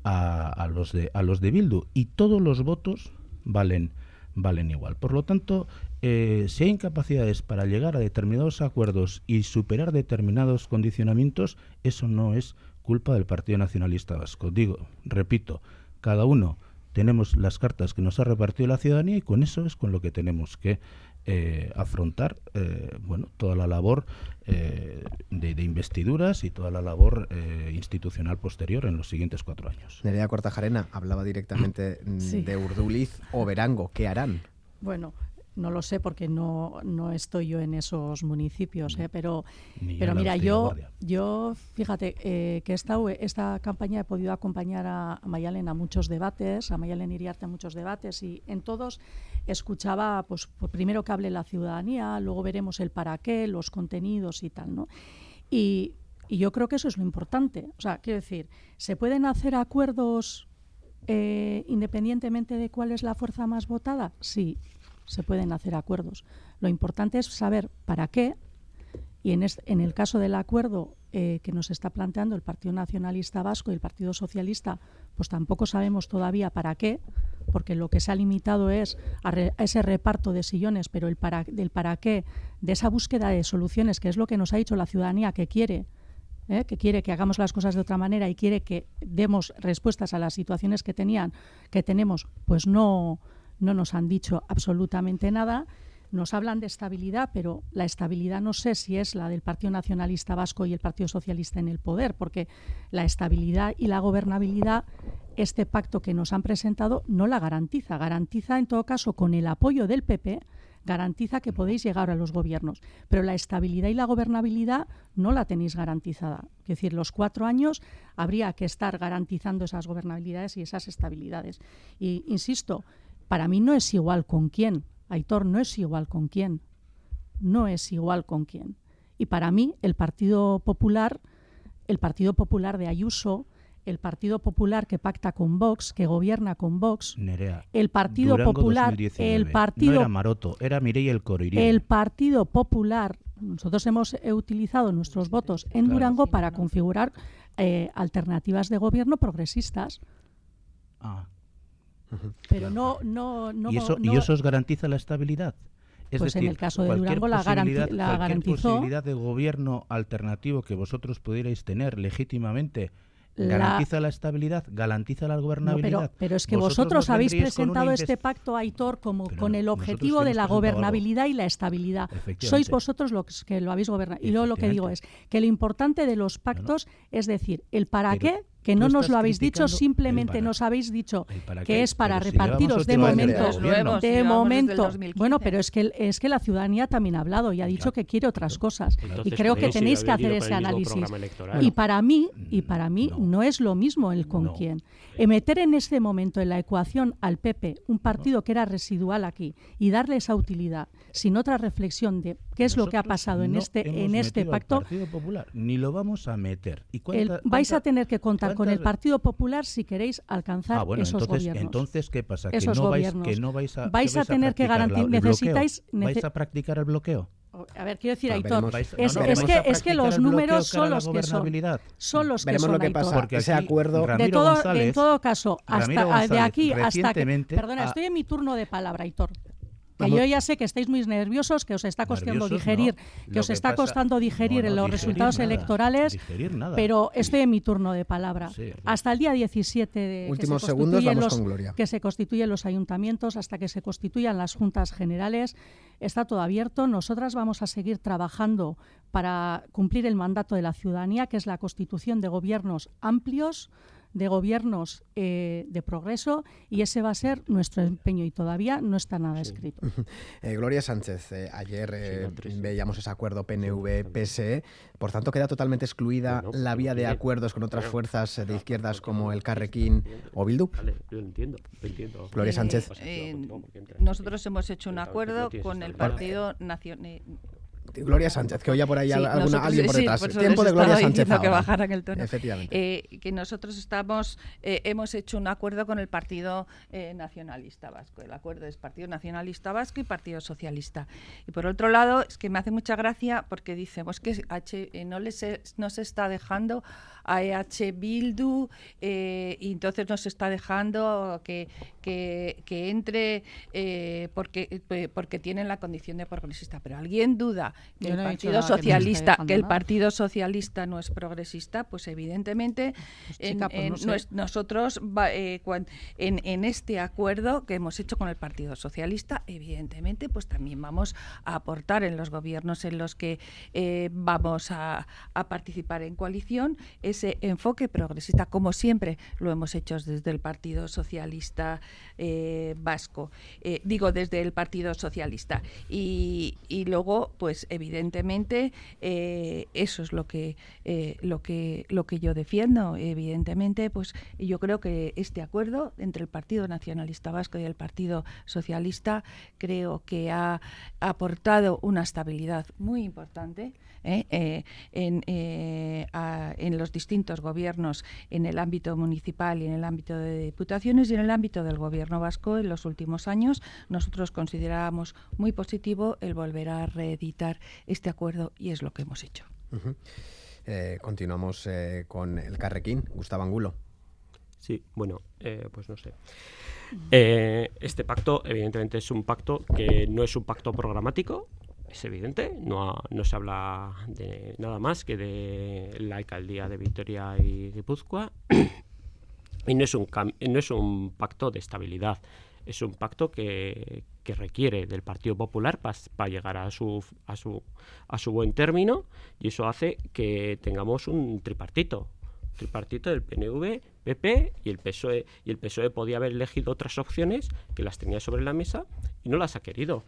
a, los de, a los de Bildu. Y todos los votos valen valen igual. Por lo tanto, eh, si hay incapacidades para llegar a determinados acuerdos y superar determinados condicionamientos, eso no es culpa del Partido Nacionalista Vasco. Digo, repito, cada uno tenemos las cartas que nos ha repartido la ciudadanía y con eso es con lo que tenemos que eh, afrontar eh, bueno toda la labor de, investiduras y toda la labor institucional posterior en los siguientes cuatro años. Nerea Cortajarena hablaba directamente de Urduliz o Verango. ¿Qué harán? Bueno, no lo sé porque no, no estoy yo en esos municipios, ¿eh? pero, pero mira, yo, yo fíjate eh, que esta, esta campaña he podido acompañar a, Mayalen a muchos debates, a Mayalen Iriarte a muchos debates y en todos escuchaba, pues, pues, primero que hable la ciudadanía, luego veremos el para qué, los contenidos y tal, ¿no? Y, y yo creo que eso es lo importante. O sea, quiero decir, ¿se pueden hacer acuerdos eh, independientemente de cuál es la fuerza más votada? Sí, se pueden hacer acuerdos. Lo importante es saber para qué, y en, en el caso del acuerdo eh, que nos está planteando el Partido Nacionalista Vasco y el Partido Socialista, pues tampoco sabemos todavía para qué, porque lo que se ha limitado es a, ese reparto de sillones, pero el para, del para qué, de esa búsqueda de soluciones, que es lo que nos ha dicho la ciudadanía que quiere, ¿eh? que quiere que hagamos las cosas de otra manera y quiere que demos respuestas a las situaciones que tenían, que tenemos, pues no, no nos han dicho absolutamente nada. Nos hablan de estabilidad, pero la estabilidad no sé si es la del Partido Nacionalista Vasco y el Partido Socialista en el poder, porque la estabilidad y la gobernabilidad, este pacto que nos han presentado no la garantiza. Garantiza, en todo caso, con el apoyo del PP, garantiza que podéis llegar a los gobiernos, pero la estabilidad y la gobernabilidad no la tenéis garantizada. Es decir, los cuatro años habría que estar garantizando esas gobernabilidades y esas estabilidades. Y insisto, para mí no es igual con quién. Aitor no es igual con quién. No es igual con quién. Y para mí el Partido Popular, el Partido Popular de Ayuso, el Partido Popular que pacta con Vox, que gobierna con Vox, el Partido Popular, el Partido no era Maroto, era Mireia el El Partido Popular, nosotros hemos utilizado nuestros votos en Durango para configurar eh, alternativas de gobierno progresistas. Ah, pero no, no, no, ¿Y eso, ¿Y eso os garantiza la estabilidad? Es pues en el caso de Durango la, la garantizó. posibilidad de gobierno alternativo que vosotros pudierais tener legítimamente ¿Garantiza la estabilidad? ¿Garantiza la gobernabilidad? pero, es que vosotros, habéis presentado este pacto, Aitor, como con el objetivo de la gobernabilidad y la estabilidad. Sois vosotros los que lo habéis gobernado. Y luego lo que digo es que lo importante de los pactos es decir, el para qué que no nos lo habéis dicho, simplemente nos habéis dicho que es para repartiros de momento, de momento. Bueno, pero es que es que la ciudadanía también ha hablado y ha dicho que quiere otras cosas. Y creo que tenéis que hacer ese análisis. Y para mí y para mí no, es lo mismo el con quién. meter en este momento en la ecuación al PP un partido que era residual aquí y darle esa utilidad sin otra reflexión de qué es lo que ha pasado en este en este pacto. Popular, ni lo vamos a meter. ¿Y vais a tener que contar con el Partido Popular si queréis alcanzar ah, bueno, esos entonces, gobiernos. Entonces, ¿qué pasa? Que no, vais, que no vais a, vais a tener que garantizar. Necesitáis. ¿Vais a practicar el bloqueo? A ver, quiero decir, Aitor, es, es, que, es que los números son los que son. Son los que Veremos son, lo que pasa. Porque ese acuerdo... De todo, en todo caso, hasta de aquí hasta que... Perdona, estoy en mi turno de palabra, Aitor. Que yo ya sé que estáis muy nerviosos, que os está costando digerir, que os está costando digerir en los resultados electorales, pero estoy en mi turno de palabra. hasta el día 17 de Últimos que, se segundos, los, con Gloria. que se constituyen los ayuntamientos, hasta que se constituyan las juntas generales, está todo abierto. Nosotras vamos a seguir trabajando para cumplir el mandato de la ciudadanía, que es la constitución de gobiernos amplios, de gobiernos eh, de progreso y ese va a ser nuestro empeño y todavía no está nada escrito. Eh, Gloria Sánchez, eh, ayer veíamos ese acuerdo PNV-PSE, por tanto queda totalmente excluida la vía de acuerdos con otras fuerzas de izquierdas como el Carrequín o Bildu. yo entiendo, entiendo. Gloria Sánchez. nosotros hemos hecho un acuerdo con el Partido Nacional Gloria Sánchez, que oía por ahí alguna, alguien por detrás. Tiempo de Gloria Sánchez. que bajaran el tono. Efectivamente. Eh, que nosotros estamos, eh, hemos hecho un acuerdo con el Partido eh, Nacionalista Vasco. El acuerdo es Partido Nacionalista Vasco y Partido Socialista. Y por otro lado, es que me hace mucha gracia porque dicemos que H, no, les no se está dejando a EH Bildu y entonces nos está dejando que, que, que entre porque, porque tienen la condición de progresista. Pero alguien duda que el Partido Socialista, que, el Partido Socialista no es progresista, pues evidentemente pues nosotros eh, en, este acuerdo que hemos hecho con el Partido Socialista, evidentemente, pues también vamos a aportar en los gobiernos en los que eh, vamos a, participar en coalición ese enfoque progresista, como siempre lo hemos hecho desde el Partido Socialista eh, Vasco, digo desde el Partido Socialista. Y, y luego, pues evidentemente eh, eso es lo que eh, lo que lo que yo defiendo. Evidentemente pues yo creo que este acuerdo entre el Partido Nacionalista Vasco y el Partido Socialista creo que ha aportado una estabilidad muy importante ¿eh? en, en los distintos gobiernos en el ámbito municipal y en el ámbito de diputaciones y en el ámbito del gobierno vasco en los últimos años nosotros considerábamos muy positivo el volver a reeditar este acuerdo y es lo que hemos hecho. Eh, continuamos eh, con el Carrequín, Gustavo Angulo. Sí, bueno, eh, pues no sé. este pacto, evidentemente, es un pacto que no es un pacto programático, es evidente, no, no se habla de nada más que de la alcaldía de Vitoria y Guipúzcoa, y no es un, no es un pacto de estabilidad, es un pacto que, requiere del Partido Popular para llegar a su, a, su, a su buen término y eso hace que tengamos un tripartito. Tripartito del PNV, PP y el PSOE. Y el PSOE podía haber elegido otras opciones que las tenía sobre la mesa y no las ha querido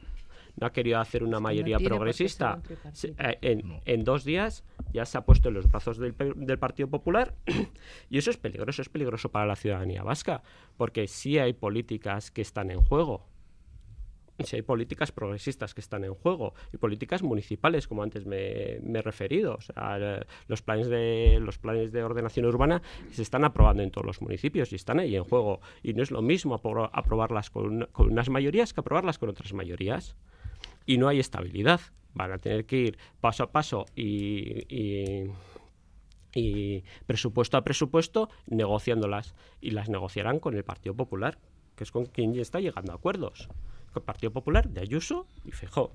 no ha querido hacer una mayoría progresista. Eh, en, en, dos días ya se ha puesto en los brazos del, del, Partido Popular y eso es peligroso, es peligroso para la ciudadanía vasca, porque sí hay políticas que están en juego si hay políticas progresistas que están en juego y políticas municipales, como antes me, he referido. O sea, los planes de los planes de ordenación urbana se están aprobando en todos los municipios y están ahí en juego. Y no es lo mismo aprobarlas con, unas mayorías que aprobarlas con otras mayorías. Y no hay estabilidad. Van a tener que ir paso a paso y, y presupuesto a presupuesto negociándolas. Y las negociarán con el Partido Popular, que es con quien ya está llegando a acuerdos. Partido Popular de Ayuso y Fejó.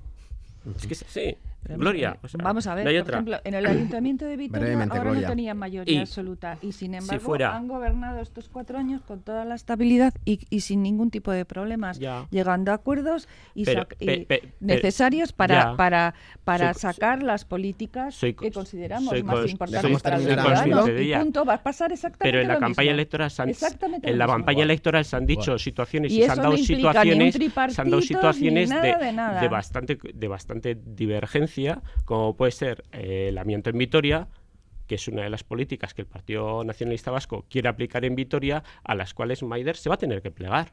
Es que Gloria. vamos a ver, por ejemplo, en el Ayuntamiento de Vitoria ahora no tenían mayoría absoluta y sin embargo han gobernado estos cuatro años con toda la estabilidad y, sin ningún tipo de problemas, llegando a acuerdos y, necesarios para, para, para sacar las políticas que consideramos más importantes para el ciudadano. punto, va a pasar exactamente Pero en la campaña electoral se han, en la campaña electoral se han dicho situaciones y, se han dado situaciones, se han dado situaciones de, bastante de bastante divergencia como puede ser eh, el amianto en Vitoria, que es una de las políticas que el Partido Nacionalista Vasco quiere aplicar en Vitoria, a las cuales Maider se va a tener que plegar.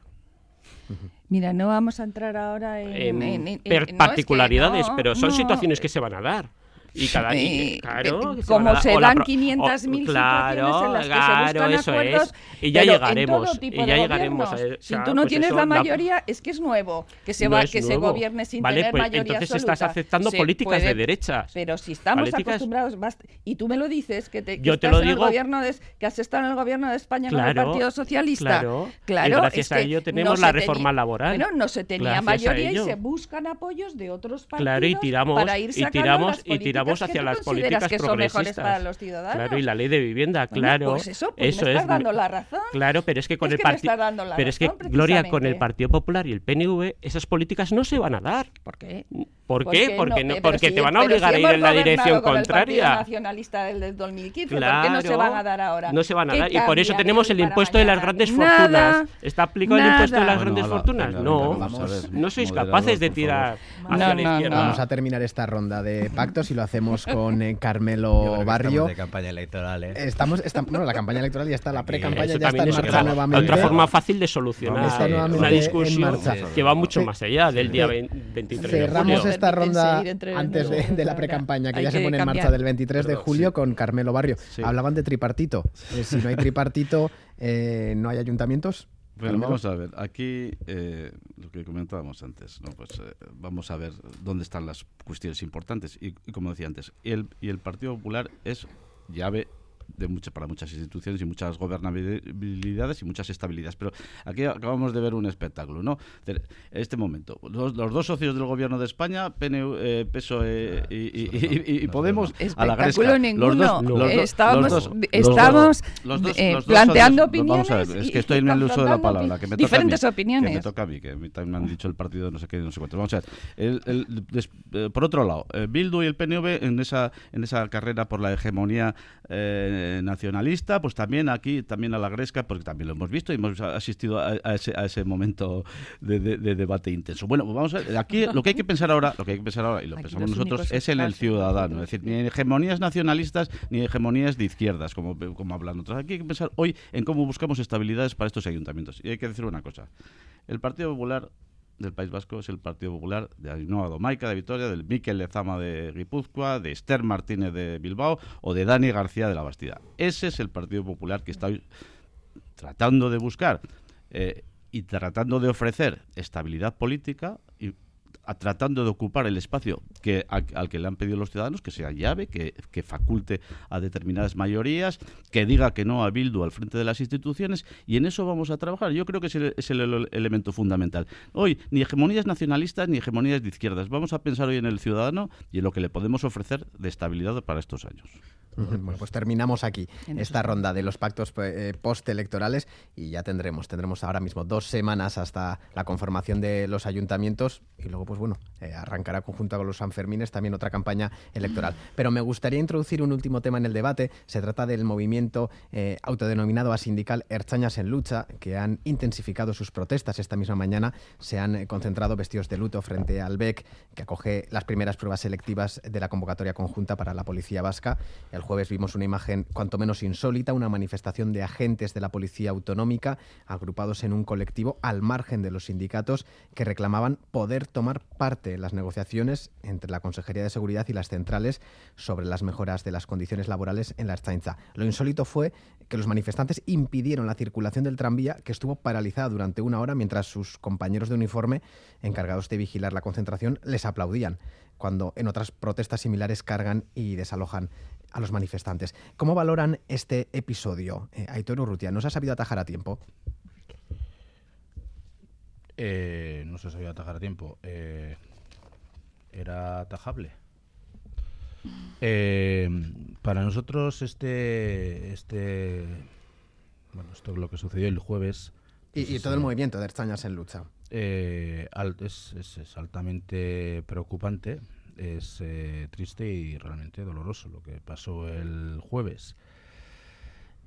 Mira, no vamos a entrar ahora en, particularidades, pero son situaciones que se van a dar y cada y, claro, como se, dan 500.000 claro, en las que claro, se buscan eso acuerdos, es. y ya llegaremos y ya llegaremos a, si tú no pues tienes la mayoría es que es nuevo que se va que se gobierne sin tener pues, mayoría entonces absoluta. estás aceptando políticas de derechas pero si estamos acostumbrados y tú me lo dices que, te, que yo te lo digo, el gobierno de, que has estado en el gobierno de España con el Partido Socialista. claro, claro y gracias a ello tenemos la reforma laboral. Bueno no se tenía mayoría y se buscan apoyos de otros partidos para ir sacando las políticas voz hacia las políticas que progresistas. Son mejores para los ciudadanos. Claro, y la ley de vivienda, claro. pues eso, pues eso me estás es, dando la razón. Claro, pero es que con Es el partido. Pero es que, Gloria, con el. Partido Popular y el PNV, esas políticas no se van a dar. ¿Por qué? ¿Por Porque qué? Porque, no, eh, pero porque si- te van a obligar si a ir en la dirección con el contraria. Partido nacionalista del, del 2015, ¿por qué no se Claro, van a dar ahora? No se van a ¿Qué dar. Y por eso tenemos el impuesto de las grandes Nada, fortunas. ¿Está aplicado el impuesto de las grandes Bueno, fortunas? no. no sois capaces de tirar hacia No, la no, izquierda. no. Vamos a terminar esta ronda de pactos y lo hacemos con eh, Carmelo Barrio. estamos de campaña electoral, ¿eh? Estamos, estam- bueno, la campaña electoral ya está, la pre-campaña ya está en marcha otra, nuevamente. otra forma fácil de solucionar una discusión que va mucho más allá del día Sí. 20 23 de Cerramos julio. esta ronda antes de, de la pre-campaña que Hay ya se pone en marcha del 23 de julio sí. con Carmelo Barrio. Sí. Hablaban de tripartito. Eh, si no hay tripartito, eh, no hay ayuntamientos. Bueno, Carmelo. vamos a ver, aquí eh, lo que comentábamos antes, ¿no? pues eh, vamos a ver dónde están las cuestiones importantes. Y, y como decía antes, el, y el Partido Popular es llave de muchas para muchas instituciones y muchas gobernabilidades y muchas estabilidades. Pero aquí acabamos de ver un espectáculo, ¿no? Este momento, los, los dos socios del gobierno de España, PNU, eh, PSOE y, y- y- y- Podemos, a la Espectáculo gresca. ninguno. Los dos- los Estamos- los dos- estamos, los dos- eh, los dos planteando socios- Vamos a ver, opiniones es que estoy en el uso de la palabra, que me toca a diferentes mí, opiniones. Que me toca a mí, que también me han dicho el partido no sé qué, no sé cuánto. Vamos a ver. el- el- des- eh, por otro lado, eh, Bildu y el PNV en esa, en esa carrera por la hegemonía eh, nacionalista, pues también aquí, también a la gresca, porque también lo hemos visto y hemos asistido a, a ese, a ese momento de, de- de debate intenso. Bueno, pues vamos a ver, aquí lo que hay que pensar ahora, lo que hay que pensar ahora, y lo Aquí pensamos nosotros, es en el ciudadano. Es decir, ni hegemonías nacionalistas ni hegemonías de izquierdas, como, como hablan otros. Aquí hay que pensar hoy en cómo buscamos estabilidades para estos ayuntamientos. Y hay que decir una cosa. El Partido Popular del País Vasco es el Partido Popular de Ainhoa Domaica de Vitoria, del Miquel Lezama de Guipúzcoa, de Esther Martínez de Bilbao o de Dani García de la Bastida. Ese es el Partido Popular que está tratando de buscar eh, y tratando de ofrecer estabilidad política y a- tratando de ocupar el espacio que al, al que le han pedido los ciudadanos, que sea llave, que, que faculte a determinadas mayorías, que diga que no a Bildu al frente de las instituciones, y en eso vamos a trabajar. Yo creo que es el, es el ele- elemento fundamental. Hoy, ni hegemonías nacionalistas ni hegemonías de izquierdas. Vamos a pensar hoy en el ciudadano y en lo que le podemos ofrecer de estabilidad para estos años. Bueno, pues terminamos aquí esta ronda de los pactos eh, postelectorales y ya tendremos, tendremos ahora mismo dos semanas hasta la conformación de los ayuntamientos y luego, pues bueno, eh, arrancará conjunto con los Sanfermines también otra campaña electoral. Pero me gustaría introducir un último tema en el debate. Se trata del movimiento eh, autodenominado asindical Erchañas en Lucha, que han intensificado sus protestas esta misma mañana. Se han eh, concentrado vestidos de luto frente al BEC, que acoge las primeras pruebas selectivas de la convocatoria conjunta para la policía vasca. El jueves vimos una imagen cuanto menos insólita, una manifestación de agentes de la policía autonómica agrupados en un colectivo al margen de los sindicatos que reclamaban poder tomar parte las negociaciones entre la Consejería de Seguridad y las centrales sobre las mejoras de las condiciones laborales en la Ertzaintza. Lo insólito fue que los manifestantes impidieron la circulación del tranvía que estuvo paralizada durante una hora mientras sus compañeros de uniforme encargados de vigilar la concentración les aplaudían cuando en otras protestas similares cargan y desalojan a los manifestantes. ¿Cómo valoran este episodio? Eh, Aitor Urrutia, ¿no se ha sabido atajar a tiempo? Eh, no se sabía atajar a tiempo. Eh, ¿Era atajable? Eh, para nosotros este, este, bueno, esto es lo que sucedió el jueves. Y, pues, y todo el movimiento de Erchañas en lucha. eh, es, es- es altamente preocupante, es eh, triste y realmente doloroso lo que pasó el jueves.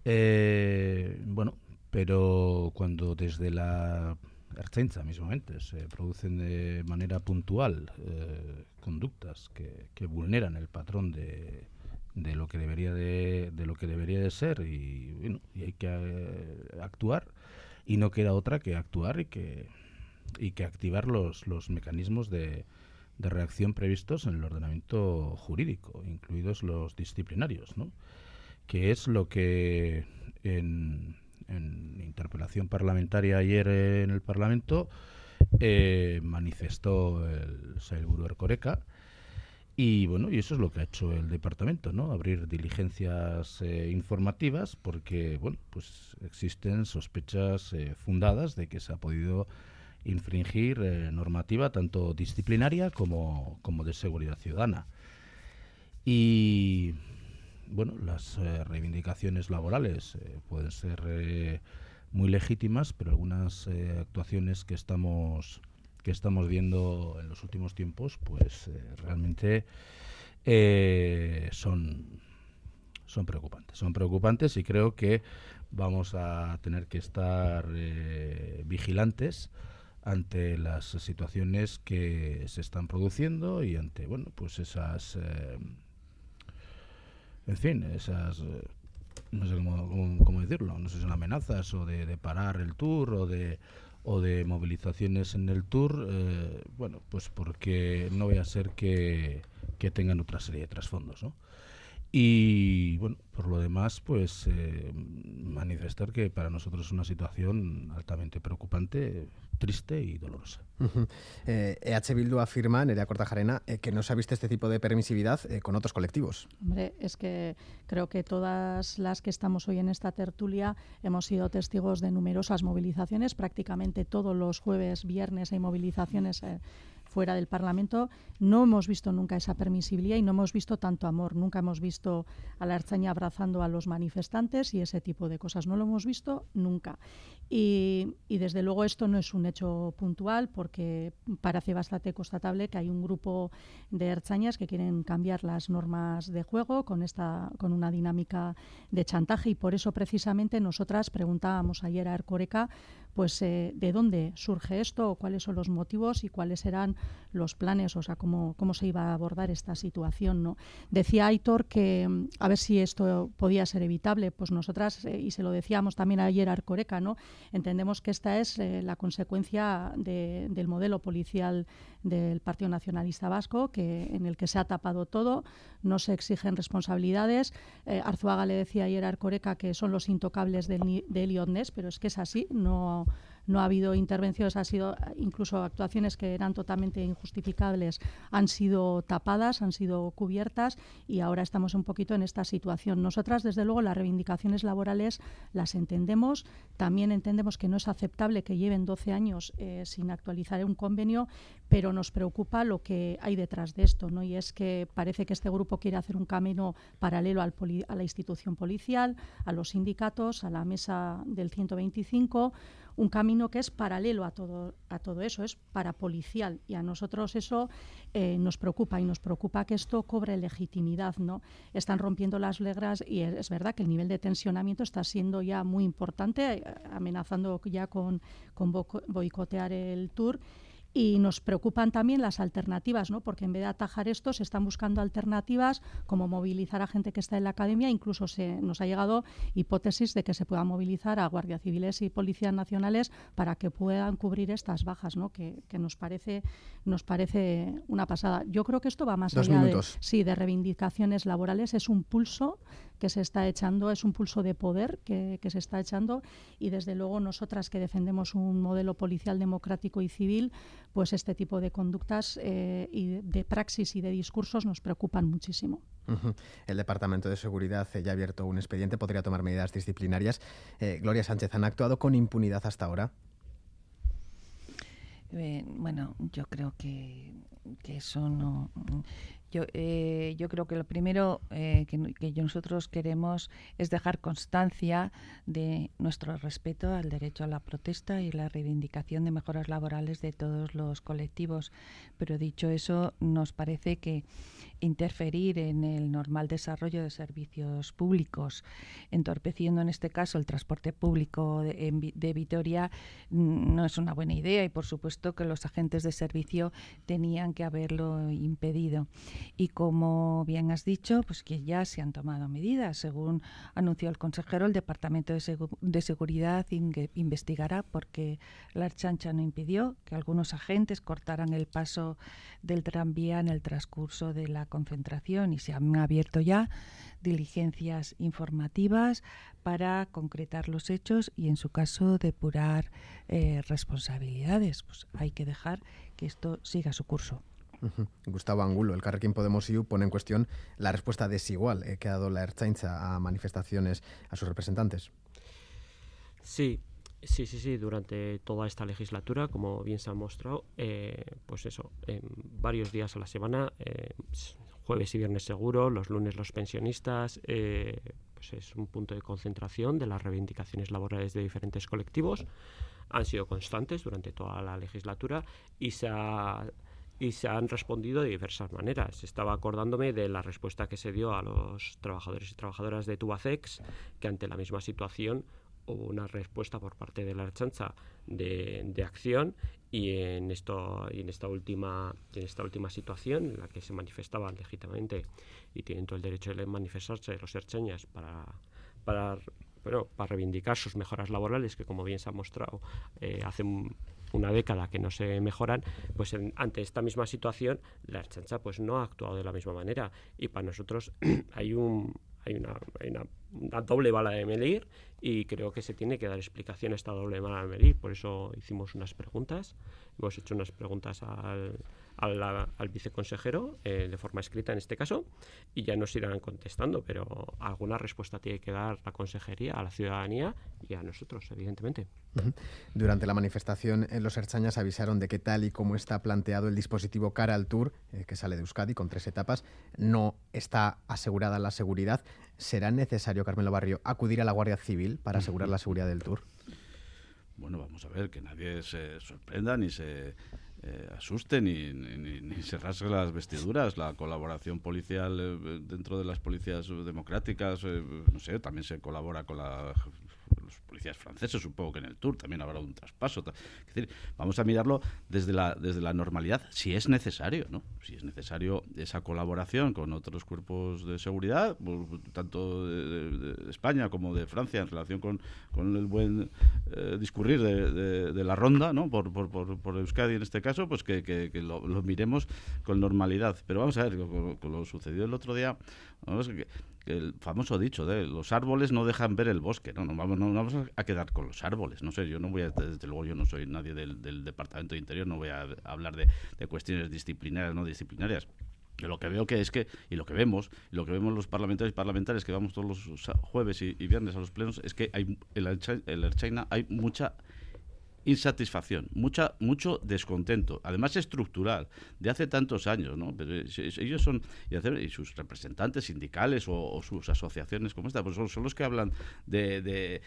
Eh, bueno, pero cuando desde la Ertzaintza mismamente se producen de manera puntual eh, conductas que, que vulneran el patrón de, de lo que debería de, de lo que debería de ser y, bueno, y hay que eh, actuar y no queda otra que actuar y que y que activar los, los mecanismos de, de reacción previstos en el ordenamiento jurídico, incluidos los disciplinarios, ¿no? que es lo que en, en interpelación parlamentaria ayer en el Parlamento eh, manifestó el Sailburu Ercoreca. Y bueno, y eso es lo que ha hecho el departamento, ¿no? Abrir diligencias eh, informativas porque, bueno, pues existen sospechas eh, fundadas de que se ha podido infringir normativa tanto disciplinaria como, como de seguridad ciudadana. Y bueno, las eh, reivindicaciones laborales eh, pueden ser eh, muy legítimas, pero algunas actuaciones que estamos que estamos viendo en los últimos tiempos, pues realmente son son preocupantes. Son preocupantes y creo que vamos a tener que estar vigilantes ante las situaciones que se están produciendo y ante bueno pues esas en fin, esas, eh, no sé cómo, decirlo, no sé si son amenazas o de, parar el tour o de, o de movilizaciones en el tour, eh, bueno, pues porque no voy a ser que, que tengan otra serie de trasfondos, ¿no? Y bueno, por lo demás, pues eh, manifestar que para nosotros es una situación altamente preocupante, triste y dolorosa. EH Bildu afirma, Nerea Cortajarena, eh, que no se ha visto este tipo de permisividad eh, con otros colectivos. Hombre, es que creo que todas las que estamos hoy en esta tertulia hemos sido testigos de numerosas movilizaciones. Prácticamente todos los jueves, viernes hay movilizaciones fuera del Parlamento, no hemos visto nunca esa permisibilidad y no hemos visto tanto amor. Nunca hemos visto a la Archaña abrazando a los manifestantes y ese tipo de cosas. No lo hemos visto nunca. Y, desde luego esto no es un hecho puntual porque parece bastante constatable que hay un grupo de archañas que quieren cambiar las normas de juego con, esta, con una dinámica de chantaje y por eso precisamente nosotras preguntábamos ayer a Ercoreca pues eh, de dónde surge esto, cuáles son los motivos y cuáles eran los planes, o sea, cómo, cómo se iba a abordar esta situación. ¿no? Decía Aitor que mm, a ver si esto podía ser evitable, pues nosotras, eh, y se lo decíamos también ayer a Arcoreca, ¿no? Entendemos que esta es eh, la consecuencia del modelo policial del Partido Nacionalista Vasco, que, en el que se ha tapado todo, no se exigen responsabilidades. Arzuaga le decía ayer a Arcoreca que son los intocables del, de pero es que es así, no no ha habido intervenciones, ha sido incluso actuaciones que eran totalmente injustificables, han sido tapadas, han sido cubiertas y ahora estamos un poquito en esta situación. Nosotras, desde luego, las reivindicaciones laborales las entendemos, también entendemos que no es aceptable que lleven 12 años eh, sin actualizar un convenio, pero nos preocupa lo que hay detrás de esto, ¿no? Y es que parece que este grupo quiere hacer un camino paralelo al a la institución policial, a los sindicatos, a la mesa del 125 un camino que es paralelo a todo, a todo eso, es parapolicial. Y a nosotros eso eh, nos preocupa y nos preocupa que esto cobre legitimidad. ¿no? Están rompiendo las reglas y es, verdad que el nivel de tensionamiento está siendo ya muy importante, eh, amenazando ya con, con boicotear el tour y nos preocupan también las alternativas, ¿no? porque en vez de atajar esto se están buscando alternativas como movilizar a gente que está en la academia, incluso se nos ha llegado hipótesis de que se pueda movilizar a guardias civiles y policías nacionales para que puedan cubrir estas bajas, ¿no? que, nos parece nos parece una pasada. Yo creo que esto va más allá de, sí, de reivindicaciones laborales, es un pulso que se está echando, es un pulso de poder que, que se está echando y desde luego nosotras que defendemos un modelo policial democrático y civil, pues este tipo de conductas eh, y de praxis y de discursos nos preocupan muchísimo. El Departamento de Seguridad ya ha abierto un expediente, podría tomar medidas disciplinarias. Eh, Gloria Sánchez, ¿han actuado con impunidad hasta ahora? Eh, bueno, yo creo que, que eso no yo, eh, yo creo que lo primero eh, que, nosotros queremos es dejar constancia de nuestro respeto al derecho a la protesta y la reivindicación de mejoras laborales de todos los colectivos. Pero dicho eso, nos parece que interferir en el normal desarrollo de servicios públicos, entorpeciendo en este caso el transporte público de, Vitoria, mm, no es una buena idea y por supuesto que los agentes de servicio tenían que haberlo impedido. Y como bien has dicho, pues que ya se han tomado medidas. Según anunció el consejero, el Departamento de, Seguridad investigará porque la chancha no impidió que algunos agentes cortaran el paso del tranvía en el transcurso de la concentración y se han abierto ya diligencias informativas para concretar los hechos y en su caso depurar eh, responsabilidades. Pues hay que dejar que esto siga su curso. Gustavo Angulo, el Carrequín Podemos IU, pone en cuestión la respuesta desigual que ha dado la Erchaincha a manifestaciones a sus representantes. Sí, sí, sí, sí. Durante toda esta legislatura, como bien se ha mostrado, eh, pues eso, varios días a la semana, eh, jueves y viernes seguro, los lunes los pensionistas, eh, pues es un punto de concentración de las reivindicaciones laborales de diferentes colectivos. Han sido constantes durante toda la legislatura y se y se han respondido de diversas maneras. Estaba acordándome de la respuesta que se dio a los trabajadores y trabajadoras de Tubacex, que ante la misma situación hubo una respuesta por parte de la Archancha de, de acción y en esto y en esta última en esta última situación en la que se manifestaban legítimamente y tienen todo el derecho de manifestarse los ercheñas para para bueno, para reivindicar sus mejoras laborales que como bien se ha mostrado eh, hace una década que no se mejoran pues ante esta misma situación la Archancha pues no ha actuado de la misma manera. Y para nosotros hay un hay una, una doble bala de medir y creo que se tiene que dar explicación a esta doble bala de medir. Por eso hicimos unas preguntas, hemos hecho unas preguntas al, al, viceconsejero eh, de forma escrita en este caso y ya nos irán contestando, pero alguna respuesta tiene que dar la consejería a la ciudadanía y a nosotros, evidentemente. Durante la manifestación, eh, los Erchañas avisaron de que tal y como está planteado el dispositivo cara al Tour, eh, que sale de Euskadi con tres etapas, no está asegurada la seguridad. ¿Será necesario, Carmelo Barrio, acudir a la Guardia Civil para asegurar la seguridad del Tour? Bueno, vamos a ver, que nadie se sorprenda ni se eh, asuste ni, ni, ni, se rasgue las vestiduras. La colaboración policial eh, dentro de las policías democráticas, eh, no sé, también se colabora con la los policías franceses, supongo que en el Tour también habrá un traspaso. Vamos a mirarlo desde la, desde la normalidad, si es necesario, ¿no? Si es necesario esa colaboración con otros cuerpos de seguridad, tanto de, España como de Francia, en relación con, con el buen eh, discurrir de, la ronda, ¿no? Por, por, por, por, Euskadi en este caso, pues que, que, que lo, miremos con normalidad. Pero vamos a ver, con, con lo sucedido el otro día, vamos a ver, el famoso dicho de los árboles no dejan ver el bosque, no, vamos, no, vamos a quedar con los árboles, no sé, yo no voy a, desde luego yo no soy nadie del, Departamento de Interior, no voy a, hablar de, cuestiones disciplinarias, no disciplinarias. Yo lo que veo que es que, y lo que vemos, lo que vemos los parlamentarios y parlamentarias que vamos todos los jueves y, viernes a los plenos, es que hay en el Erchaina hay mucha insatisfacción, mucha, mucho descontento, además estructural, de hace tantos años, ¿no? Pero ellos son, y sus representantes sindicales o, sus asociaciones como esta, pues son, son, los que hablan de, de,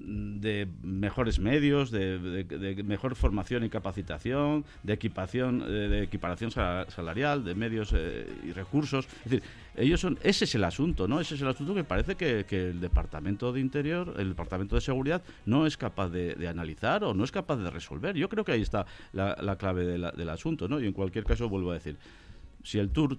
de mejores medios, de, mejor formación y capacitación, de equipación, de equiparación salarial, de medios eh, y recursos. Es decir, ellos son, ese es el asunto, ¿no? Ese es el asunto que parece que, el Departamento de Interior, el Departamento de Seguridad, no es capaz de, analizar o no es capaz de resolver. Yo creo que ahí está la, la clave de la, del asunto, ¿no? Y en cualquier caso, vuelvo a decir, si el Tour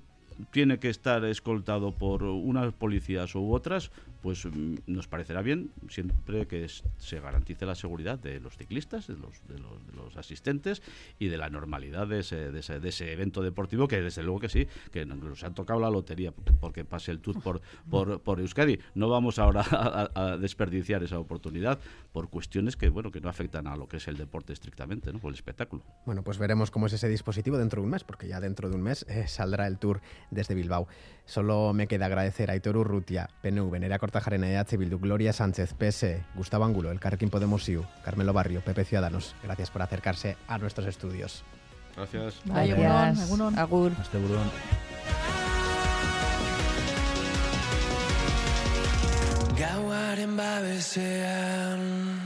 tiene que estar escoltado por unas policías u otras, pues nos parecerá bien siempre que se garantice la seguridad de los ciclistas, de los, de los, de los asistentes y de la normalidad de ese, de ese, de, ese, evento deportivo, que desde luego que sí, que nos ha tocado la lotería porque pase el tour por, por, por Euskadi. No vamos ahora a, a, desperdiciar esa oportunidad por cuestiones que, bueno, que no afectan a lo que es el deporte estrictamente, ¿no? por el espectáculo. Bueno, pues veremos cómo es ese dispositivo dentro de un mes, porque ya dentro de un mes eh, saldrá el tour desde Bilbao. Solo me queda agradecer a Aitor Urrutia, PNV, Nerea Cortajarena EH Bildu, Gloria Sánchez, PS, Gustavo Angulo, El Carrequín Podemos IU, Carmelo Barrio, PP Ciudadanos. Gracias por acercarse a nuestros estudios. Gracias. Gracias. Agur. Hasta burón. Gauaren babesean